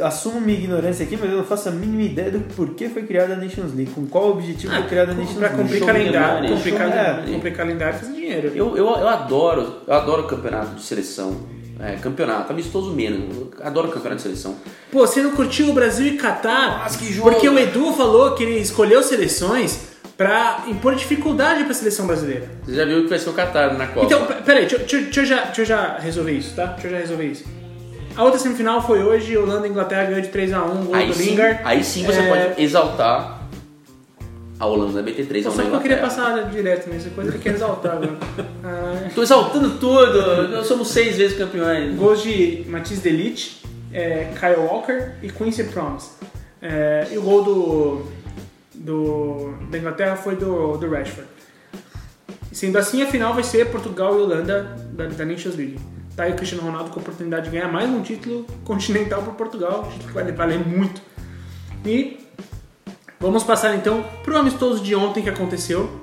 assumo minha ignorância aqui, mas eu não faço a mínima ideia do porquê foi criada a Nations League, com qual objetivo foi criada a Nations Pra League. de cumprir, calendário, cumprir calendário e fazer dinheiro. Eu, eu, eu adoro, eu adoro campeonato de seleção. É, campeonato, amistoso menos. Eu adoro campeonato de seleção. Pô, você não curtiu o Brasil e Catar? Nossa, que jogo! Porque o Edu falou que ele escolheu seleções pra impor dificuldade pra seleção brasileira. Você já viu que vai ser o Qatar na Copa? Então, pe- peraí, deixa, deixa- deixa eu já, deixa eu já resolver isso, tá? Deixa eu já resolver isso. A outra semifinal foi hoje, Holanda e Inglaterra ganhou de 3x1, gol aí, do sim, Lingard. aí sim você É, pode exaltar a Holanda meter 3 Só a que 1 eu queria passar direto nessa coisa, ele quer exaltar agora. Ah, Tô exaltando tudo! Nós somos seis vezes campeões. Gols de Matisse Delite, é, Kyle Walker e Quincy Promes. É, e o gol do, do, da Inglaterra foi do, do Rashford. Sendo assim, a final vai ser Portugal e Holanda da, da Nations League. Tá aí o Cristiano Ronaldo com a oportunidade de ganhar mais um título continental para Portugal, um título que vai valer muito. E vamos passar então pro amistoso de ontem que aconteceu.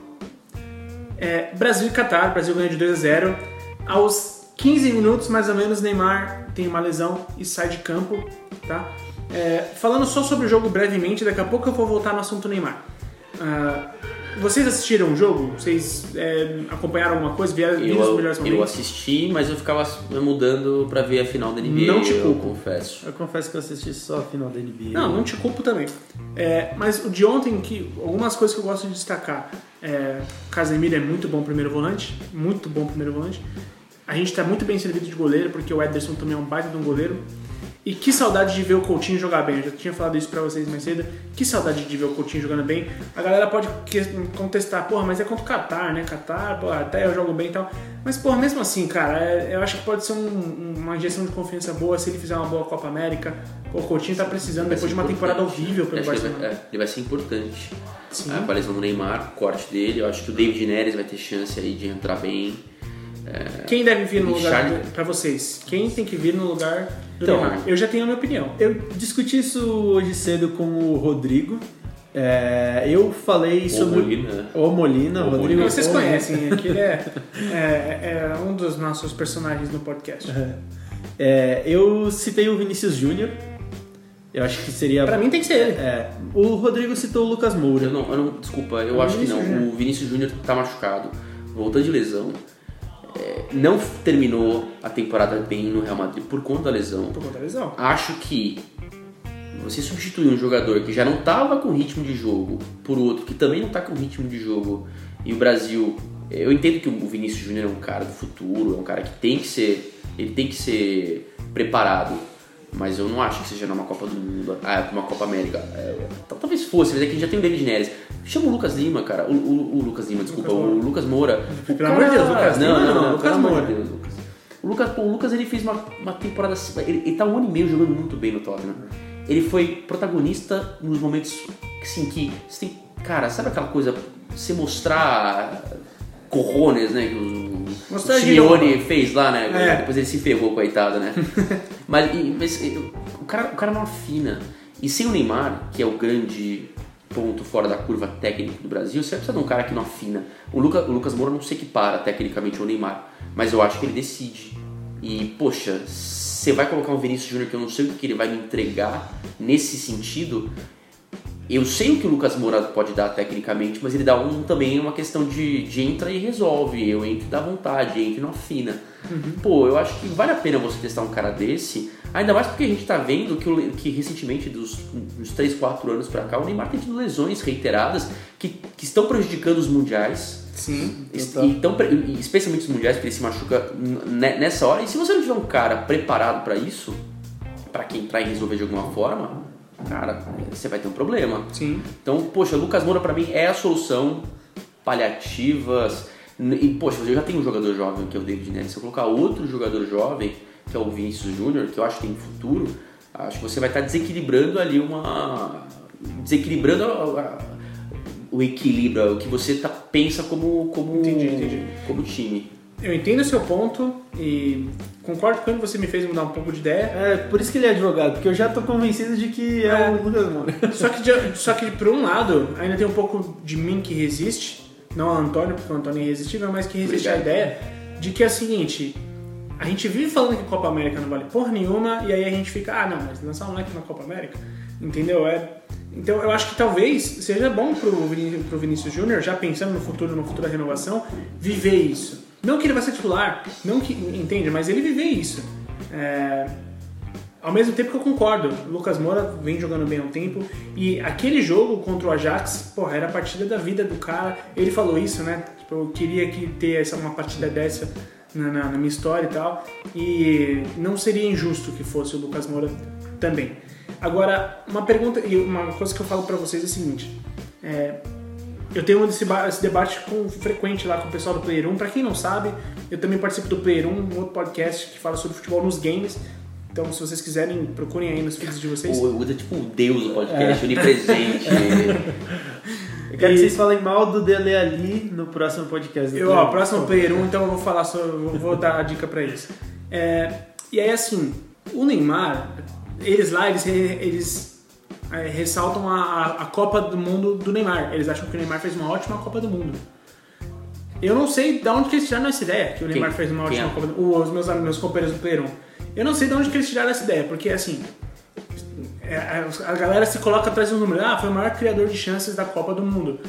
É, Brasil e Catar, Brasil ganha de 2 a 0. Aos 15 minutos, mais ou menos, Neymar tem uma lesão e sai de campo, tá? É, falando só sobre o jogo brevemente, daqui a pouco eu vou voltar no assunto Neymar. Ah, vocês assistiram o jogo? Vocês é, acompanharam alguma coisa? Vieram viram os Eu, melhores eu momentos? assisti, mas eu ficava mudando pra ver a final da NBA. Não te eu culpo. confesso. Eu confesso que eu assisti só a final da NBA. Não, não te culpo também. É, mas o de ontem, que algumas coisas que eu gosto de destacar. É, Casemiro é muito bom primeiro volante, muito bom primeiro volante. A gente está muito bem servido de goleiro, porque o Ederson também é um baita de um goleiro. E que saudade de ver o Coutinho jogar bem. Eu já tinha falado isso pra vocês mais cedo. Que saudade de ver o Coutinho jogando bem. A galera pode contestar, porra, mas é contra o Qatar, né? Qatar, porra, até eu jogo bem e tal. Mas, porra, mesmo assim, cara, é- eu acho que pode ser um- uma injeção de confiança boa se ele fizer uma boa Copa América. Pô, o Coutinho tá precisando depois de uma temporada horrível pelo que ele Barcelona. vai, é, ele vai ser importante. Sim. A lesão do Neymar, o corte dele. Eu acho que o David Neres vai ter chance aí de entrar bem. Quem deve vir no lugar Richard- pra vocês? Quem tem que vir no lugar do Então, Neymar? Eu já tenho a minha opinião. Eu discuti isso hoje cedo com o Rodrigo. É, eu falei Ou sobre. Molina. O Molina, Ou Rodrigo. Molina. Vocês o- conhecem, que ele é, é, é um dos nossos personagens no podcast. É, eu citei o Vinícius Júnior. Eu acho que seria. Pra mim tem que ser ele. É, o Rodrigo citou o Lucas Moura. Eu não, eu não- desculpa, eu O acho que Vinícius não. Júnior. O Vinícius Júnior tá machucado, voltando de lesão. É, não terminou a temporada bem no Real Madrid por conta da lesão. Por conta da lesão. Acho que você substituir um jogador que já não estava com ritmo de jogo por outro que também não está com ritmo de jogo e o Brasil, eu entendo que o Vinícius Júnior é um cara do futuro, é um cara que tem que ser, ele tem que ser preparado, mas eu não acho que seja numa Copa do Mundo, ah, uma Copa América. É, tal- talvez fosse, mas é que já tem o David Neres. Chama o Lucas Lima, cara. O, o- o Lucas Lima, desculpa, Lucas o. Lucas Moura. O Pelo amor de Deus, Lucas não, Lima não, não, não, Lucas Moura. de Deus, Lucas. O Lucas, pô, o Lucas ele fez uma, uma temporada. Ele, ele tá um ano e meio jogando muito bem no Tottenham. Ele foi protagonista nos momentos assim, que você tem. Cara, sabe aquela coisa? Você mostrar corrones, né? Que o, o Simeone fez lá, né? É. Depois ele se ferrou, coitado, né? mas mas, o, cara, o cara não afina. E sem o Neymar, que é o grande ponto fora da curva técnico do Brasil, você precisa de um cara que não afina. O, Luca, o Lucas Moura não se equipara tecnicamente ao Neymar, mas eu acho que ele decide. E, poxa, você vai colocar um Vinícius Júnior que eu não sei o que ele vai me entregar nesse sentido. Eu sei o que o Lucas Moura pode dar tecnicamente, mas ele dá um também uma questão de, de entra e resolve. Eu entro e dá vontade, entro e não afina. Pô, eu acho que vale a pena você testar um cara desse, ainda mais porque a gente tá vendo que, o- que recentemente, dos, dos 3, 4 anos pra cá, o Neymar tem tido lesões reiteradas que, que estão prejudicando os mundiais. Sim. E- Então, e especialmente os mundiais, porque ele se machuca n- nessa hora. E se você não tiver um cara preparado pra isso, pra que entrar e resolver de alguma forma, cara, você vai ter um problema. Sim. Então, poxa, Lucas Moura pra mim é a solução paliativas. E, poxa, eu já tenho um jogador jovem que é o David Neres. Se eu colocar outro jogador jovem, que é o Vinícius Júnior, que eu acho que tem futuro, acho que você vai estar desequilibrando ali uma. desequilibrando a- a- o equilíbrio, o que você tá, pensa como, como, Entendi, entendi. como time. Eu entendo o seu ponto e concordo quando você me fez mudar um pouco de ideia. É, por isso que ele é advogado, porque eu já tô convencido de que é, É. o Lucas Moura. Só que, de- só que por um lado, ainda tem um pouco de mim que resiste, não o Antônio, porque o Antônio é irresistível, mas que resiste à ideia de que é o seguinte: a gente vive falando que Copa América não vale porra nenhuma, e aí a gente fica, ah, não, mas lançar um moleque na Copa América, entendeu? É, então eu acho que talvez seja bom pro, Vini- pro Vinícius Júnior, já pensando no futuro, no futuro da renovação, viver isso. Não que ele vai ser titular, não que, entende, mas ele viver isso. É, ao mesmo tempo que eu concordo, o Lucas Moura vem jogando bem há um tempo e aquele jogo contra o Ajax, porra, era a partida da vida do cara. Ele falou isso, né? Tipo, eu queria que ter essa, uma partida dessa na, na- na minha história e tal. E não seria injusto que fosse o Lucas Moura também. Agora, uma pergunta e uma coisa que eu falo pra vocês é a seguinte: é, eu tenho esse, esse debate com, frequente lá com o pessoal do Player 1. Pra quem não sabe, eu também participo do Player 1, um outro podcast que fala sobre futebol nos games. Então, se vocês quiserem, procurem aí nos feeds de vocês. O Uda é tipo o deus do podcast, onipresente. Eu quero E- que vocês falem mal do Dele Ali no próximo podcast. do Eu, ó, próximo Player 1, então eu vou falar sobre, eu vou dar a dica pra eles. É, e aí, assim, o Neymar, eles lá, eles, eles é, ressaltam a, a, Copa do Mundo do Neymar. Eles acham que o Neymar fez uma ótima Copa do Mundo. Eu não sei de onde que eles tiraram essa ideia, que o Quem? Neymar fez uma Quem ótima é? Copa do Mundo. Os meus, meus companheiros do Player 1. Eu não sei de onde que eles tiraram essa ideia, porque assim, a a galera se coloca atrás do número. Ah, foi o maior criador de chances da Copa do Mundo.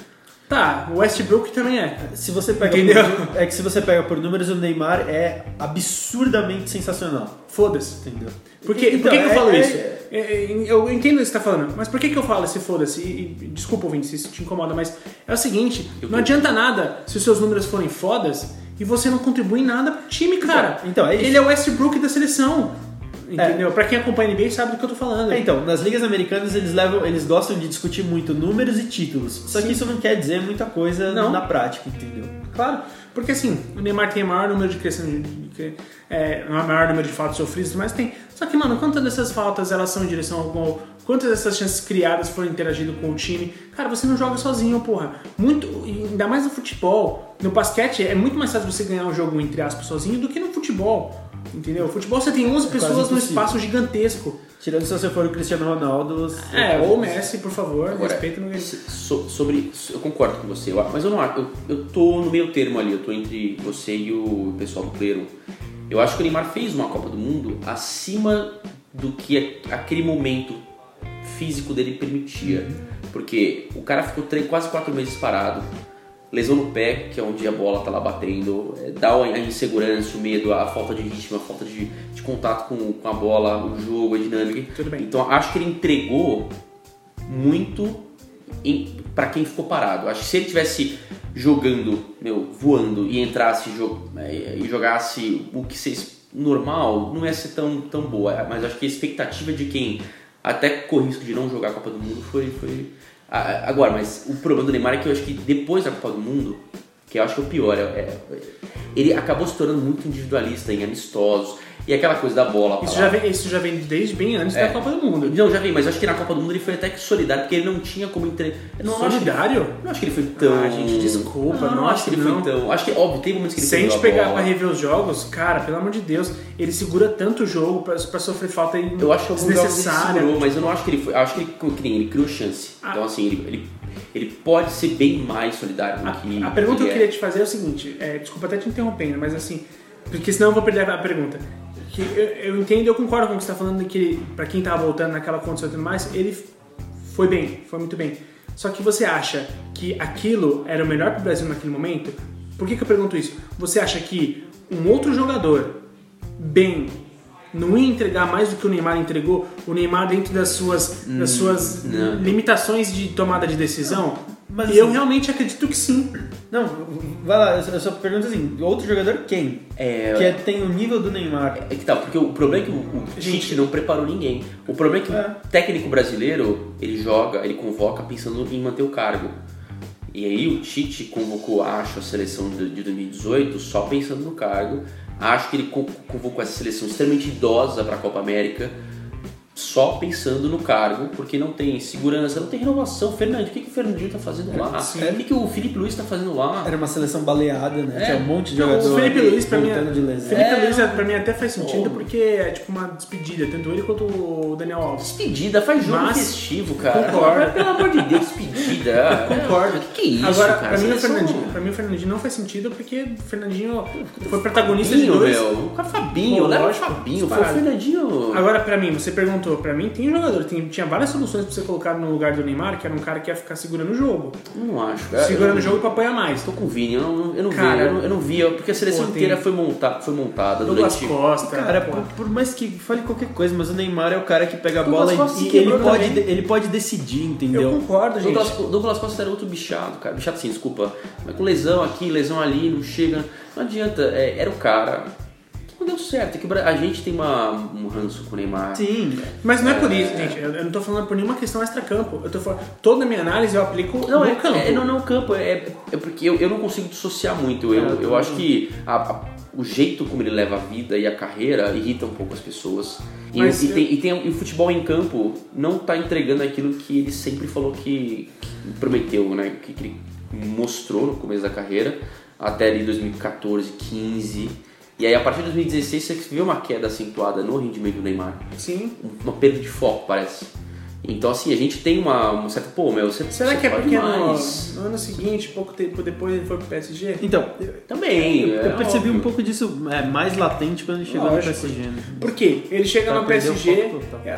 Tá, o Westbrook também é. Se você pega Entendeu? por, é que se você pega por números, o Neymar é absurdamente sensacional. Foda-se. Entendeu? Por que, Então, por que, que eu é- falo é- isso? É, é, Eu entendo o que você tá falando, mas por que, que eu falo esse foda-se? E, e, desculpa, ouvinte, se isso te incomoda, mas é o seguinte: não adianta nada se os seus números forem fodas e você não contribui em nada pro time, cara. então, é isso. Ele é o Westbrook da seleção. Entendeu? Pra quem acompanha a NBA sabe do que eu tô falando. É, então, nas ligas americanas eles levam, eles gostam de discutir muito números e títulos. Só que isso não quer dizer muita coisa Não. na prática, entendeu? Claro, porque assim, o Neymar tem o maior número de de- é, maior número de faltas sofridas, mas tem. Só que, mano, quantas dessas faltas elas são em direção ao gol? Quantas dessas chances criadas foram interagindo com o time? Cara, você não joga sozinho, porra. Muito, ainda mais no futebol. No basquete é muito mais fácil você ganhar um jogo, entre aspas, sozinho do que no futebol. Entendeu? Futebol você tem 11 pessoas num espaço gigantesco. Tirando se você for o Cristiano Ronaldo. É, ou o Messi, por favor, Agora, respeita no so- sobre. Eu concordo com você, mas eu não acho. Eu, eu tô no meio termo ali, eu tô entre você e o pessoal do 1. Eu acho que o Neymar fez uma Copa do Mundo acima do que aquele momento físico dele permitia. Porque o cara ficou três, quase quatro meses parado, lesão no pé, que é onde a bola tá lá batendo, é, dá a insegurança, o medo, a falta de ritmo, a falta de, de contato com, com a bola, o jogo, a dinâmica. Tudo bem. Então acho que ele entregou muito para quem ficou parado. Acho que se ele tivesse jogando, meu, voando e entrasse jo- eh, e jogasse o que seja normal, não ia ser tão, tão boa. Mas acho que a expectativa de quem até corre risco de não jogar a Copa do Mundo foi. foi... Agora, mas o problema do Neymar é que eu acho que depois da Copa do Mundo, que eu acho que é o pior, é, é- ele acabou se tornando muito individualista em amistosos. E aquela coisa da bola. Isso já, vem, isso já vem desde bem antes É. da Copa do Mundo. Não, já vi, mas acho que na Copa do Mundo ele foi até que solidário, porque ele não tinha como entre. Não acho que Solidário? não acho que ele foi tão. Ah, gente, desculpa, Não, não acho que ele não. foi tão. Acho que, óbvio, tem momentos que ele Se a gente pegar bola. pra rever os jogos, cara, pelo amor de Deus, ele segura tanto o jogo pra, pra sofrer falta Eu acho que alguns jogos ele segurou, mas eu não acho que ele foi. Acho que ele, que nem ele criou chance. Ah. Então, assim, ele, ele, ele pode ser bem mais solidário do que. A pergunta que eu ele queria é. te fazer é o seguinte, é, desculpa até te interrompendo, mas assim, porque senão eu vou perder a pergunta. Que eu, eu entendo, eu concordo com o que você está falando, que pra quem tava voltando naquela condição e tudo mais, ele foi bem, foi muito bem. Só que você acha que aquilo era o melhor pro Brasil naquele momento? Por que, que eu pergunto isso? Você acha que um outro jogador bem não ia entregar mais do que o Neymar entregou? O Neymar dentro das suas, das suas não. limitações de tomada de decisão? Mas, E eu assim, realmente acredito que sim. Não, vai lá, eu só- pergunto assim, outro jogador quem? É, Que é- tem o nível do Neymar. É que tá, porque o problema é que o, o Tite não preparou ninguém. O problema é que É. o técnico brasileiro, ele joga, ele convoca pensando em manter o cargo. E aí o Tite convocou, acho, a seleção de, de 2018 só pensando no cargo. Acho que ele co- convocou essa seleção extremamente idosa para a Copa América só pensando no cargo, porque não tem segurança, não tem renovação. Fernandinho, o que, que o Fernandinho tá fazendo lá? O que, que o Felipe Luiz tá fazendo lá? Era uma seleção baleada, né? É. Tinha um monte de jogador o Felipe Luiz, pra mim, de lesão. Felipe É. Luiz, pra mim, até faz sentido, Pô. porque é tipo uma despedida, tanto ele quanto o Daniel Alves. Despedida, faz jogo Mas- festivo, cara. Concordo. Pelo amor de Deus, despedida. Concordo. O que, que é isso, Agora, cara? pra mim, o Fernandinho, pra mim o Fernandinho não faz sentido, porque o Fernandinho foi protagonista de Fabinho, dois. meu. Com a Fabinho, leva o Fabinho. Foi o. Fernandinho. Agora, pra mim, você perguntou, pra mim tem jogador, tem- tinha várias soluções pra você colocar no lugar do Neymar, que era um cara que ia ficar segurando o jogo. Não acho. cara. Segurando eu o jogo pra apanhar mais. Tô com o Vini, eu não, eu não Cara, vi, eu não, eu não vi, porque a seleção pô, tem- inteira foi, monta, foi montada Douglas durante... Costa. Cara, por, por mais que fale qualquer coisa, mas o Neymar é o cara que pega a Douglas bola Costa e, e ele, pode, também. ele pode decidir, entendeu? Eu concordo, gente. Douglas, Douglas Costa era outro bichado, cara. Bichado sim, desculpa. Mas com lesão aqui, lesão ali, não chega. Não adianta. É, era o cara não deu certo. É que a gente tem uma, um ranço com o Neymar. Sim. Mas não é por isso, gente. Eu, eu não tô falando por nenhuma questão extra-campo. Eu tô falando. Toda a minha análise eu aplico Não, no é, campo. é, não, não, o campo. É, é porque eu, eu não consigo dissociar muito. Eu, eu acho que a- a- o jeito como ele leva a vida e a carreira irrita um pouco as pessoas. E, e eu- tem, e tem- e o futebol em campo não tá entregando aquilo que ele sempre falou que, que prometeu, né? Que, que ele mostrou no começo da carreira, até ali 2014, 15. E aí a partir de 2016 você vê uma queda acentuada no rendimento do Neymar. Sim. Uma perda de foco, parece. Então assim, a gente tem uma, uma certa. Pô, meu, você Será você que é porque no, mais. no ano seguinte, pouco tempo depois, ele foi pro PSG? Então, Também. eu, é eu percebi óbvio. um pouco disso é, mais latente quando ele chegou no Lógico. PSG. Né? Por quê? Ele chega Cara, no PSG, total. é,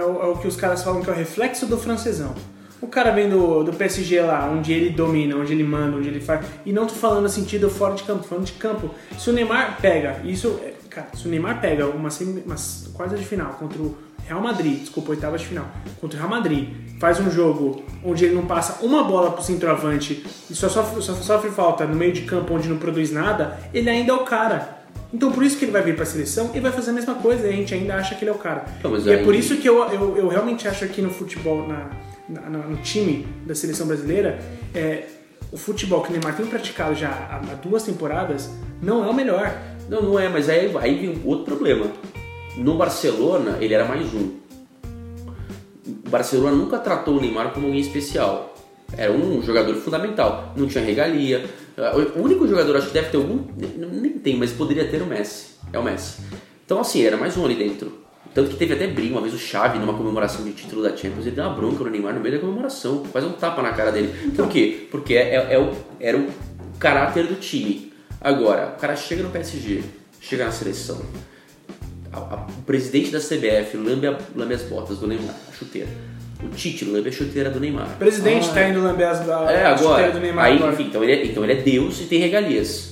é o- é o que os caras falam que é o reflexo do francesão. O cara vem do, do PSG lá, onde ele domina, onde ele manda, onde ele faz. E não tô falando sentido fora de campo, tô falando de campo. Se o Neymar pega, isso. é- Cara, se o Neymar pega uma, semi- uma quarta de final contra o Real Madrid, desculpa, oitava de final, contra o Real Madrid, faz um jogo onde ele não passa uma bola pro centroavante e só sofre, só sofre falta no meio de campo onde não produz nada, ele ainda é o cara. Então por isso que ele vai vir pra seleção e vai fazer a mesma coisa e a gente ainda acha que ele é o cara. Não, e é por isso que eu, eu, eu realmente acho aqui no futebol, na, na- no time da seleção brasileira, é, o futebol que o Neymar tem praticado já há, duas temporadas não é o melhor. Não, não é, mas aí, aí vem outro problema. No Barcelona, ele era mais um. O Barcelona nunca tratou o Neymar como alguém especial. Era um jogador fundamental. Não tinha regalia. O único jogador, acho que deve ter algum. Nem tem, mas poderia ter o Messi. É o Messi. Então, assim, era mais um ali dentro. Tanto que teve até briga, uma vez o Xavi, numa comemoração de título da Champions, ele deu uma bronca no Neymar no meio da comemoração. Faz um tapa na cara dele. Por quê? Porque é, é- é o, era o caráter do time. Agora, o cara chega no PSG, chega na seleção. A- a- o presidente da CBF lambe, a- lambe as botas do Neymar, a chuteira. O Tite lambe a chuteira do Neymar. O presidente tá indo lamber as a, É, a agora. chuteira do Neymar Aí, agora. enfim, então ele, é, então ele é Deus e tem regalias.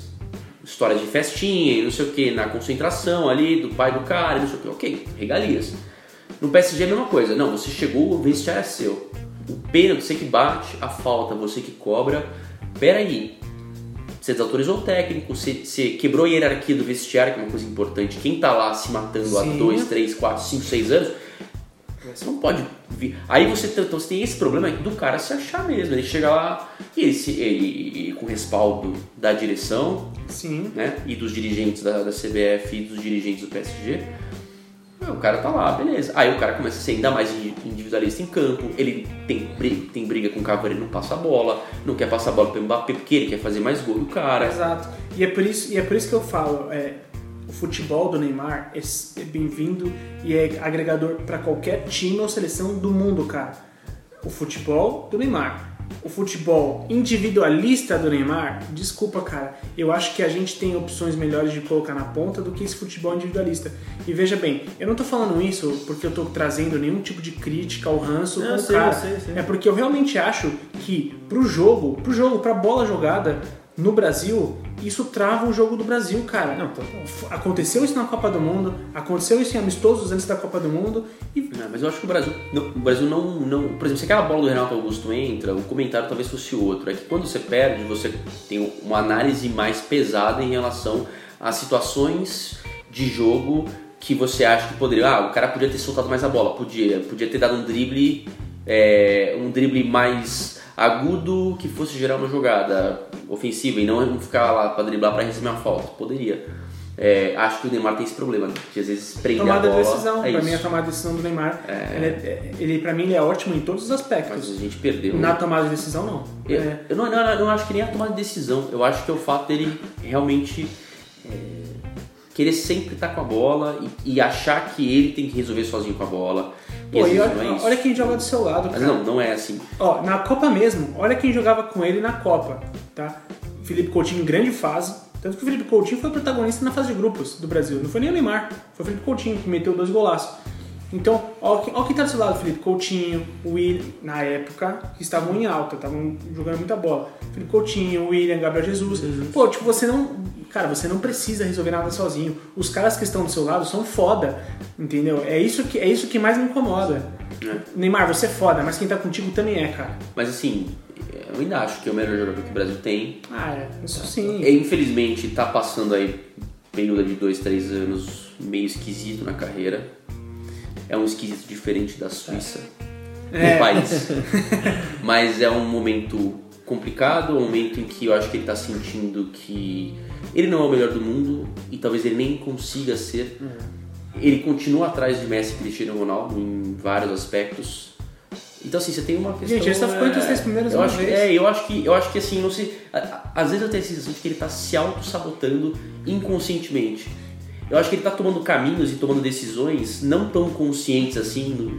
Histórias de festinha e não sei o que, na concentração ali do pai do cara e não sei o que. Ok, regalias. No PSG é a mesma coisa. Não, você chegou, o vestiário é seu. O pênalti, você que bate, a falta, você que cobra. Peraí. Você desautorizou o técnico, você, você quebrou a hierarquia do vestiário, que é uma coisa importante. Quem tá lá se matando há Sim. 2, 3, 4, 5, 6 anos, você não pode vir. Aí você, tem- então, você tem esse problema do cara se achar mesmo. Ele chega lá e, ele se- e- e com respaldo da direção Sim. né, e dos dirigentes da, da CBF e dos dirigentes do PSG. O cara tá lá, beleza. Aí o cara começa a ser ainda mais individualista em campo. Ele tem, bri- tem briga com o Cavani, não passa a bola, não quer passar a bola pro Mbappé porque ele quer fazer mais gol do cara. Exato. E é por isso, e é por isso que eu falo, é, o futebol do Neymar é, é bem-vindo e é agregador para qualquer time ou seleção do mundo, cara. O futebol do Neymar. O futebol individualista do Neymar, desculpa, cara, eu acho que a gente tem opções melhores de colocar na ponta do que esse futebol individualista. E veja bem, eu não tô falando isso porque eu tô trazendo nenhum tipo de crítica ao ranço Não, com o cara. sei, sei. É porque eu realmente acho que pro jogo, pro jogo, pra bola jogada no Brasil, isso trava o jogo do Brasil, cara. Não. F- Aconteceu isso na Copa do Mundo, aconteceu isso em amistosos antes da Copa do Mundo e Não, mas eu acho que o Brasil, não, o Brasil não, não. Por exemplo, se aquela bola do Renato Augusto entra, o comentário talvez fosse outro. É que quando você perde, você tem uma análise mais pesada em relação a situações de jogo que você acha que poderia. Ah, o cara podia ter soltado mais a bola, podia. Podia ter dado um drible, é, um drible mais agudo que fosse gerar uma jogada ofensiva e não ficar lá para driblar para receber uma falta. Poderia. É, acho que o Neymar tem esse problema, de às vezes prender tomada a bola. de decisão. é pra mim, a tomada de decisão do Neymar, ele, é- ele, pra mim, ele é ótimo em todos os Mas aspectos. a gente perdeu. Na tomada de decisão, não. Eu, É, eu não, não, não, não acho que nem a tomada de decisão. Eu acho que é o fato dele realmente é, querer sempre estar com a bola e, e achar que ele tem que resolver sozinho com a bola. Pô, e olha, é olha quem joga do seu lado, Mas cara. não, não é assim. Ó, na Copa mesmo, olha quem jogava com ele na Copa, tá? Felipe Coutinho em grande fase. Tanto que o Felipe Coutinho foi protagonista na fase de grupos do Brasil. Não foi nem o Neymar, foi o Felipe Coutinho que meteu dois golaços. Então, ó, quem- tá do seu lado, Felipe Coutinho, William, na época, que estavam em alta, estavam jogando muita bola. Felipe Coutinho, William, Gabriel Jesus. Pô, tipo, você não. Cara, você não precisa resolver nada sozinho. Os caras que estão do seu lado são foda, entendeu? É isso que, é isso que mais me incomoda. É. Neymar, você é foda, mas quem tá contigo também é, cara. Mas assim, eu ainda acho que é o melhor jogador que o Brasil tem. Ah, é. Isso sim. E, infelizmente está passando aí período de dois, três anos meio esquisito na carreira. É um esquisito diferente da Suíça, É. do país. Mas é um momento complicado, um momento em que eu acho que ele tá sentindo que ele não é o melhor do mundo e talvez ele nem consiga ser. Ele continua atrás de Messi e Cristiano Ronaldo em vários aspectos. Então assim, você tem uma questão. Gente, ele só ficou entre os três primeiros eu acho que. É, eu acho que eu acho que assim, não sei. Às vezes eu tenho a sensação de que ele tá se auto-sabotando inconscientemente. Eu acho que ele tá tomando caminhos e tomando decisões não tão conscientes assim, no-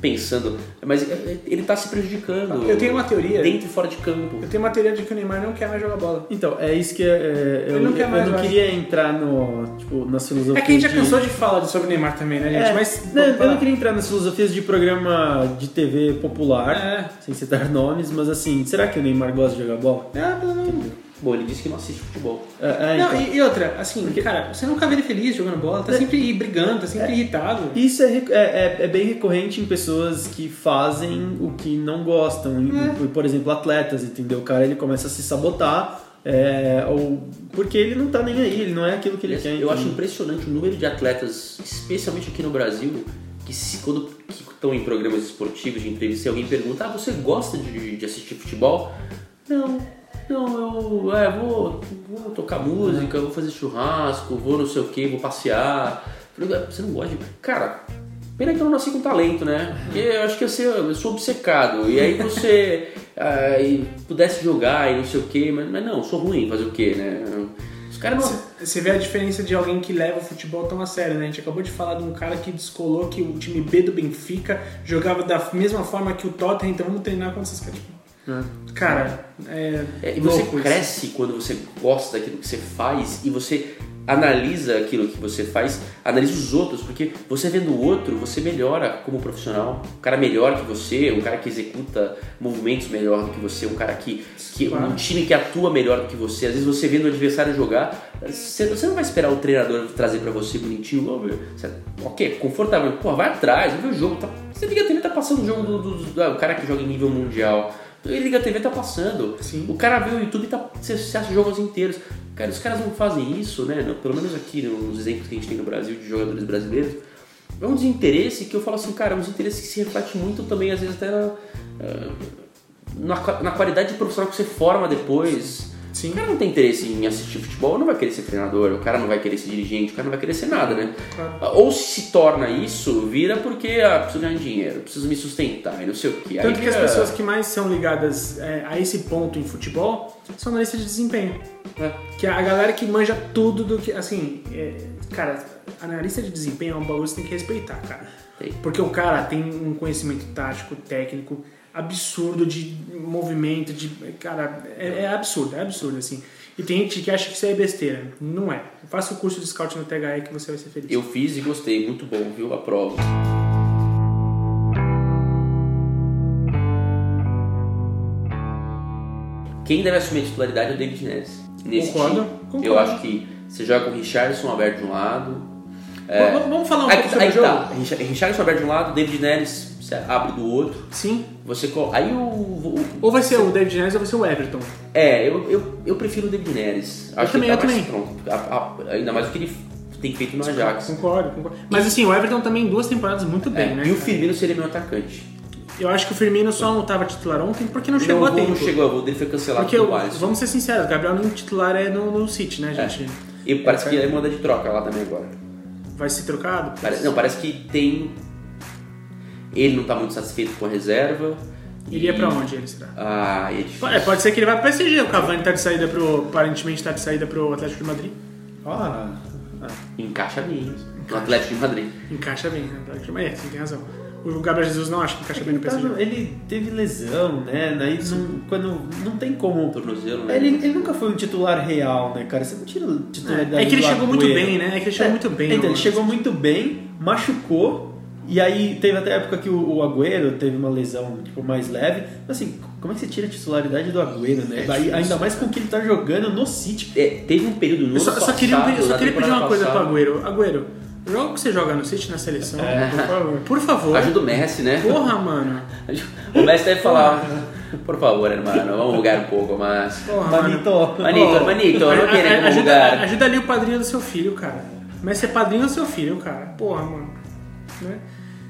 pensando, mas é, ele tá se prejudicando. Eu tenho uma teoria. Dentro e fora de campo. Eu tenho uma teoria de que o Neymar não quer mais jogar bola. Então, é isso que é, é, eu, Ele não quer eu mais, não eu acho. queria entrar no, tipo, nas filosofias É que a gente já de- cansou de falar sobre o Neymar também, né, gente? É, Mas. não, eu não queria entrar nas filosofias de programa de TV popular, É. sem citar nomes, mas assim, será que o Neymar gosta de jogar bola? Não, não, não. Bom, ele disse que não assiste futebol. É, é, Não, então. e, e outra, assim, cara, você nunca vê ele feliz jogando bola, tá sempre brigando, tá sempre irritado. Isso é, é, é- é bem recorrente em pessoas que fazem o que não gostam. Em- É. Por exemplo, atletas, entendeu? O cara ele começa a se sabotar, é, ou porque ele não tá nem aí, ele não é aquilo que ele Aliás, quer. eu acho impressionante o número de atletas, especialmente aqui no Brasil, que se, quando que estão em programas esportivos de entrevista e alguém pergunta, ah, você gosta de, de assistir futebol? Não, não, eu é, vou, vou tocar música, vou fazer churrasco, vou não sei o que, vou passear. Falei, "Ah, Você não gosta de. Cara, pena que eu não nasci com talento, né? Porque eu acho que eu, eu sou obcecado. E aí você ah, pudesse jogar e não sei o que, mas, mas não, sou ruim, fazer o que, né? Você vê a diferença de alguém que leva o futebol tão a sério, né? A gente acabou de falar de um cara que descolou que o time B do Benfica jogava da mesma forma que o Tottenham, então vamos treinar com esses caras. Tipo, Cara, é. É, e você louco isso. cresce quando você gosta daquilo que você faz e você analisa aquilo que você faz, analisa os outros, porque você vendo o outro, você melhora como profissional. Um cara melhor que você, um cara que executa movimentos melhor do que você, um cara que, que Claro. um time que atua melhor do que você. Às vezes você vendo o adversário jogar, você, você não vai esperar o treinador trazer pra você bonitinho, "Ô, meu, você, ok, confortável, pô, vai atrás, ver o jogo, tá, você liga a TV, tá passando o jogo do, do- do- ah, o cara que joga em nível mundial. Ele liga a TV, tá passando. Sim. O cara vê o YouTube, tá, você, acha jogos inteiros. Cara, os caras não fazem isso, né? Pelo menos aqui, nos exemplos que a gente tem no Brasil de jogadores brasileiros. É um desinteresse que eu falo assim, cara, é um desinteresse que se reflete muito também, às vezes, até na, ah, na, na qualidade de profissional que você forma depois. Sim. O cara não tem interesse em assistir futebol, não vai querer ser treinador, o cara não vai querer ser dirigente, o cara não vai querer ser nada, né? Claro. Ou se torna isso, vira porque ah, preciso ganhar dinheiro, preciso me sustentar e não sei o que. Tanto que as pessoas que mais são ligadas é, a esse ponto em futebol são analistas de desempenho. É. Que é a galera que manja tudo do que. Assim, é, cara, analista de desempenho é um bagulho que você tem que respeitar, cara. Tem. Porque o cara tem um conhecimento tático, técnico, absurdo de movimento, de. Cara, é, é absurdo, é absurdo, assim. E tem gente que acha que isso é besteira. Não é. Faça o curso de scout no THE que você vai ser feliz. Eu fiz e gostei, muito bom, viu? Aprovo. Quem deve assumir a titularidade é o David Neres. Nesse Concordo, time. concordo. Eu acho que você joga com o Richardson aberto de um lado. Vamos- Vamos falar um aí, pouco sobre aí o jogo? tá, Richa- Richardson aberto de um lado, David Neres você abre do outro. Sim. Você aí o, o- Ou vai ser o David Neres ou vai ser o Everton. é, eu, eu, eu prefiro o David Neres. Acho também, que ele tá eu também. pronto. Ainda mais do que ele tem feito no Ajax. Concordo, concordo. Mas assim, o Everton também duas temporadas muito bem, É, né? e o? Firmino seria meu atacante. Eu acho que o Firmino só não estava titular ontem porque não chegou não, a o tempo. não chegou, o gol dele foi cancelado Porque, pelo o- Alisson. vamos ser sinceros, o Gabriel nem titular é no, no City, né, É. gente? E parece que ele manda de troca lá também agora. Vai ser trocado? Parece, não, parece que tem. Ele não tá muito satisfeito com a reserva. Iria e- pra onde ele será? Ah, é difícil. É, pode ser que ele vá pro PSG. O Cavani tá de saída pro. Aparentemente tá de saída pro Atlético de Madrid. Ah, Encaixa bem no Atlético de Madrid. Encaixa bem, né? Atlético de Madrid, é, você tem razão. O Gabriel Jesus não acha que encaixa bem no ele, tá PSG. no- ele teve lesão, né? Daí não, quando, não tem como. Tornozelo, né? Ele, ele nunca foi um titular real, né, cara? Você não tira titularidade É que ele chegou muito bem, né? É que ele chegou muito bem. Então, ele chegou muito bem, machucou, e aí teve até a época que o, o Agüero teve uma lesão tipo, mais leve. Mas assim, como é que você tira a titularidade do Agüero, né? É Daí, ainda mais com o que ele tá jogando no City. É, teve um período no Eu só, só queria, só queria pedir uma coisa pro. Agüero. Agüero, Joga o que você joga no City na seleção. É, por favor. Por favor. Ajuda o Messi, né? Porra, mano. O Messi deve falar, por favor, hermano, vamos jogar um pouco mais. Porra, Manito. mano. Manito, manito, a- não a- queremos ajuda, jogar. ajuda ali o padrinho do seu filho, cara. Mas ser padrinho do seu filho, cara. Porra, mano. Né?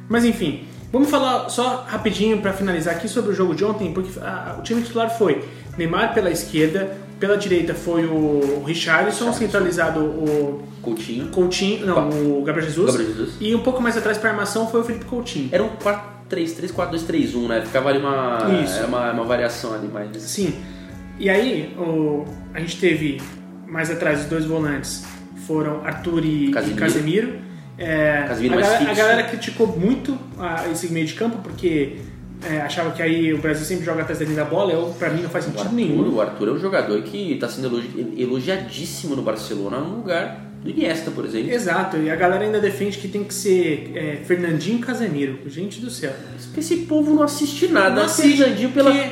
Mas enfim, vamos falar só rapidinho pra finalizar aqui sobre o jogo de ontem, porque ah, o time titular foi Neymar pela esquerda, pela direita foi o Richarlison, centralizado o Coutinho. Coutinho, não, o Gabriel Jesus, Gabriel Jesus. e um pouco mais atrás pra armação foi o Felipe Coutinho. Era um 4-3-3, 4-2-3-1, né? Ficava ali uma, Isso. era uma, uma variação ali, mas... Sim. E aí, o, a gente teve mais atrás os dois volantes foram Arthur e Casemiro. e Casemiro. É, Casemiro a, mais galera, a galera criticou muito a- esse meio de campo porque é, achava que aí o Brasil sempre joga atrás da linha da bola. Eu, pra mim não faz O sentido Arthur, nenhum. o Arthur é um jogador que está sendo elogi- elogiadíssimo no Barcelona no lugar do Iniesta, por exemplo. Exato, e a galera ainda defende que tem que ser é, Fernandinho e Casemiro. Gente do céu. Esse povo não assiste nada, Não assiste. Fernandinho pela... Quem,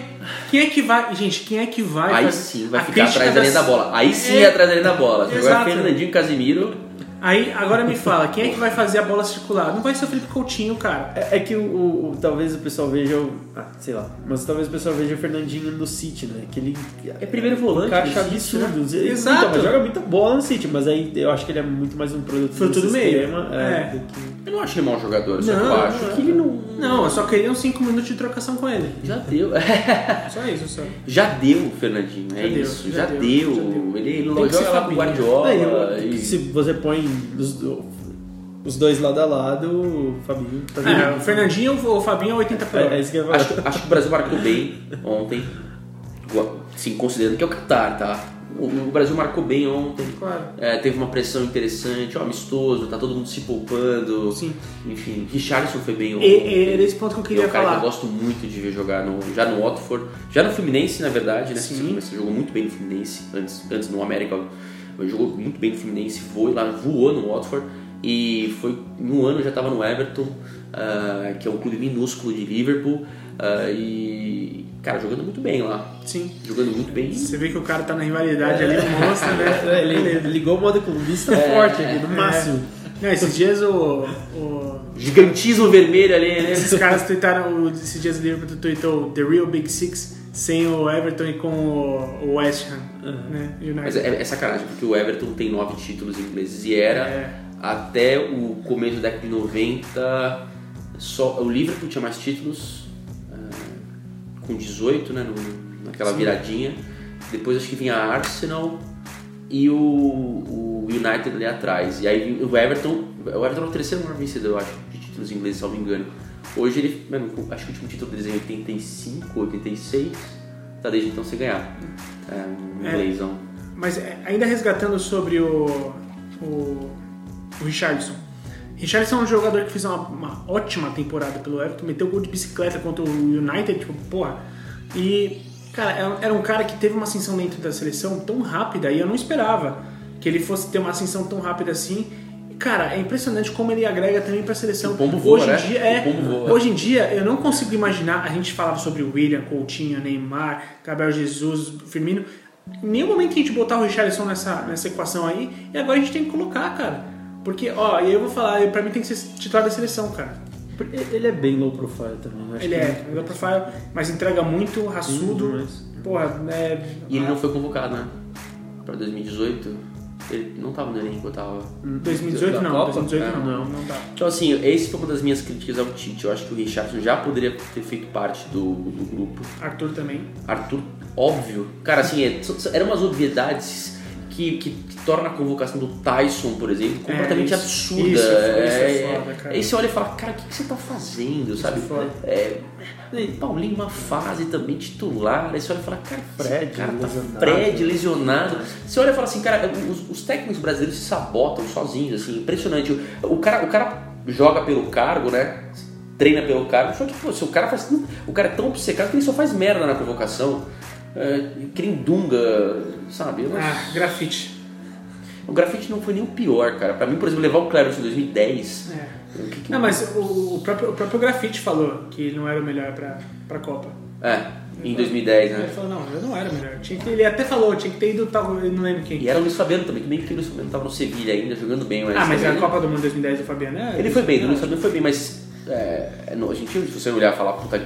quem é que vai. Gente, quem é que vai. Aí sim vai ficar atrás da linha da bola. Aí sim É, é atrás da linha da bola. Agora. Fernandinho e Casemiro... Aí, agora me fala, quem é que vai fazer a bola circular? Não vai ser o Felipe Coutinho, cara. É, é que o, o- o- talvez o pessoal veja o. Ah, sei lá. Mas talvez o pessoal veja o Fernandinho no City, né? Que ele. É primeiro volante Encaixa do City, né? Exato. Então, joga muita bola no City, mas aí eu acho que ele é muito mais um produto Fruto do meio. sistema, É. É, do que- Eu não acho ele mau jogador, só que Não, eu acho não. que ele não... Não, eu só queria uns 5 minutos de trocação com ele. Já deu. Só isso, só. Já deu o Fernandinho, é Já deu, isso. já Já, deu, deu. já deu. Ele, ele que joga lá com o Fabinho. Guardiola. É, eu- e- Se você põe os, os dois lado a lado, o Fabinho tá É, o Fernandinho ou o Fabinho é 80 por É, é isso que eu. Acho, acho que o Brasil marcou bem ontem. Sim, considerando que é o Qatar, tá? O, o Brasil marcou bem ontem. Claro. É, teve uma pressão interessante, ó, amistoso, tá todo mundo se poupando. Sim. Enfim, Richarlison foi bem ontem. e era esse ponto que eu é queria um cara falar. que eu gosto muito de ver jogar no, já no Watford, já no Fluminense, na verdade, né? Sim. Você jogou muito bem no Fluminense, antes, antes no América, mas jogou muito bem no Fluminense, voou lá, voou no Watford e foi um ano já estava no Everton, ah, que é um clube minúsculo de Liverpool, ah, e cara jogando muito bem lá, Sim. jogando muito bem. Você vê que o cara tá na rivalidade ali, mostra, né? É, ele ligou o modo clubista forte aqui, no máximo. Não, esses dias o, o- Gigantismo vermelho ali, né? esses caras tweetaram, o- esses dias o Liverpool tweetou The Real Big Six sem o Everton e com o, West Ham, né? United. Mas é, é sacanagem, porque o Everton tem nove títulos ingleses e era É. até o começo da década de 90, só, o Liverpool tinha mais títulos, ah, com 18, né, no- naquela viradinha. Depois acho que vinha a Arsenal e o, o United ali atrás. E aí o Everton, o Everton é o terceiro maior vencedor, eu acho, de títulos ingleses, se não me engano. Hoje ele, mano, acho que o último título deles é em 85, 86, tá desde então sem ganhar. É, um É. Mas é, ainda resgatando sobre o, o, o Richarlison. Richarlison é um jogador que fez uma, uma ótima temporada pelo Everton, meteu gol de bicicleta contra o United, tipo, porra. E, cara, era- era um cara que teve uma ascensão dentro da seleção tão rápida e eu não esperava que ele fosse ter uma ascensão tão rápida assim. Cara, é impressionante como ele agrega também pra seleção. O pombo voa, hoje né? em dia, é, O pombo voa. hoje em dia eu não consigo imaginar, a gente falava sobre o William, Coutinho, Neymar, Gabriel Jesus, Firmino. Em nenhum momento a gente botar o Richarlison nessa, nessa equação aí, e agora a gente tem que colocar, cara. Porque, ó, e aí eu vou falar, pra mim tem que ser titular da seleção, cara. Ele é bem low profile também. eu acho Ele que- é, low profile, mas entrega muito, raçudo. demais. Porra, é. E ele não foi convocado, né? Pra 2018. Ele não tava no elenco, eu tava. 2018 Da não, Copa? 2018 É, não, não. não dá. Então, assim, esse foi uma das minhas críticas ao Tite. Eu acho que o Richardson já poderia ter feito parte do, do grupo. Arthur também. Arthur, óbvio. Cara, assim, é, eram umas obviedades que, que, que torna a convocação do Tyson, por exemplo, completamente É, isso- absurda. isso é foda, isso é É- foda, cara. Aí você olha e fala, cara, o que, que você tá fazendo, sabe? é foda. É, Paulinho, uma fase também titular. Aí você olha e fala, cara, Fred, cara tá lesionado. Fred lesionado. Você olha e fala assim, cara, os, os técnicos brasileiros se sabotam sozinhos, assim, impressionante. O, o cara, o cara joga pelo cargo, né? Treina pelo cargo, só que, pô, se o cara faz. O cara é tão obcecado que ele só faz merda na convocação. É, cria um dunga, sabe? Não- Ah, grafite. O grafite não foi nem o pior, cara. Pra mim, por exemplo, levar o Cleverson em 2010. É. que que- Não, mas o, próprio, o próprio grafite falou que não era o melhor pra, pra Copa. É, Em 2010, Ele né? falou, não, eu não era melhor. Tinha que, ele até falou, tinha que ter ido tal, eu não lembro quem. E era o Luiz Fabiano também, que bem que o Luiz Fabiano tava no Sevilha ainda, jogando bem, mas... Ah, mas a também- Copa do Mundo 2010 do Fabiano é. Ele foi bem, o Luiz Fabiano foi bem, mas é, no- a gente, se você olhar e falar, puta,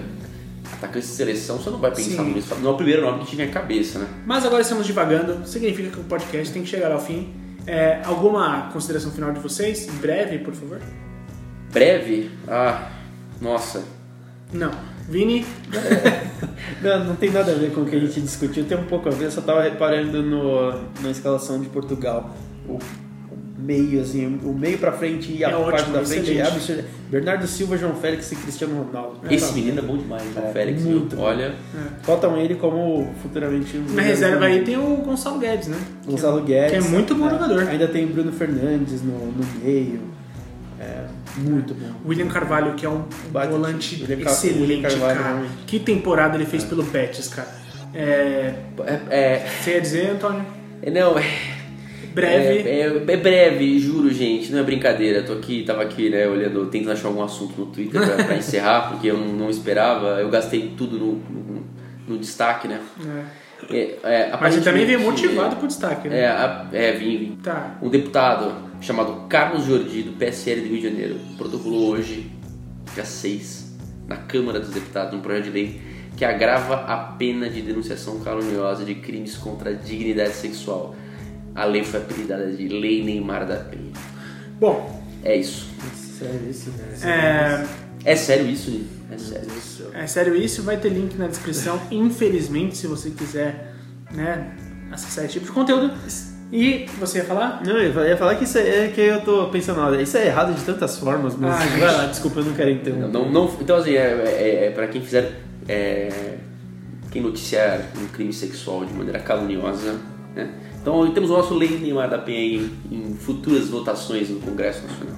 atacante de seleção, você não vai pensar Sim. no não é o primeiro nome que vem à cabeça, né? Mas agora estamos divagando, significa que o podcast tem que chegar ao fim. É, alguma consideração final de vocês? Breve, por favor? Breve? Ah, nossa. Não. Vini? Não, não tem nada a ver com o que a gente discutiu, tem um pouco a ver, eu só tava reparando no, na escalação de Portugal. O meio, assim, o meio pra frente e a É parte ótimo, da frente é excelente. absurdo. Bernardo Silva, João Félix e Cristiano Ronaldo. Esse menino é bom demais, né? É, Félix, muito viu? Olha, Cotam ele como futuramente um Na reserva aí tem o Gonçalo Guedes, né? Gonçalo Guedes. que é muito bom né? jogador. Ainda tem Bruno Fernandes no, no meio. É, muito bom. William Carvalho, que é um Bate- volante William excelente, Carvalho, cara. realmente. Que temporada ele fez pelo Betis, cara. É, é, é, você ia dizer, Antônio? é- não, é, Breve. É, é- é breve, juro, gente, não é brincadeira. Tô aqui, tava aqui, né, olhando, tentando achar algum assunto no Twitter pra, pra encerrar, porque eu não, não esperava. Eu gastei tudo no, no, no destaque, né? É. É, é, Mas ele também veio motivado pro destaque, né? É, a- é, vim, vim. Tá. Um deputado chamado Carlos Jordi, do PSL do Rio de Janeiro, protocolou hoje, dia 6, na Câmara dos Deputados, um projeto de lei que agrava a pena de denunciação caluniosa de crimes contra a dignidade sexual. A lei foi apelidada de Lei Neymar da Penha. Bom, É isso. Sério, isso? é, É sério isso, Nino? É sério. é sério isso, vai ter link na descrição. Infelizmente, se você quiser né, acessar esse tipo de conteúdo. E você ia falar? Não, eu ia falar que isso é que eu tô pensando, isso é errado de tantas formas, mas Ah, vai lá, desculpa, eu não quero interromper. Não, não, não- então, assim, é, é, é para quem fizer. É, quem noticiar um crime sexual de maneira caluniosa. Né? Então, temos o nosso Lei Neymar da aí em futuras votações no Congresso Nacional.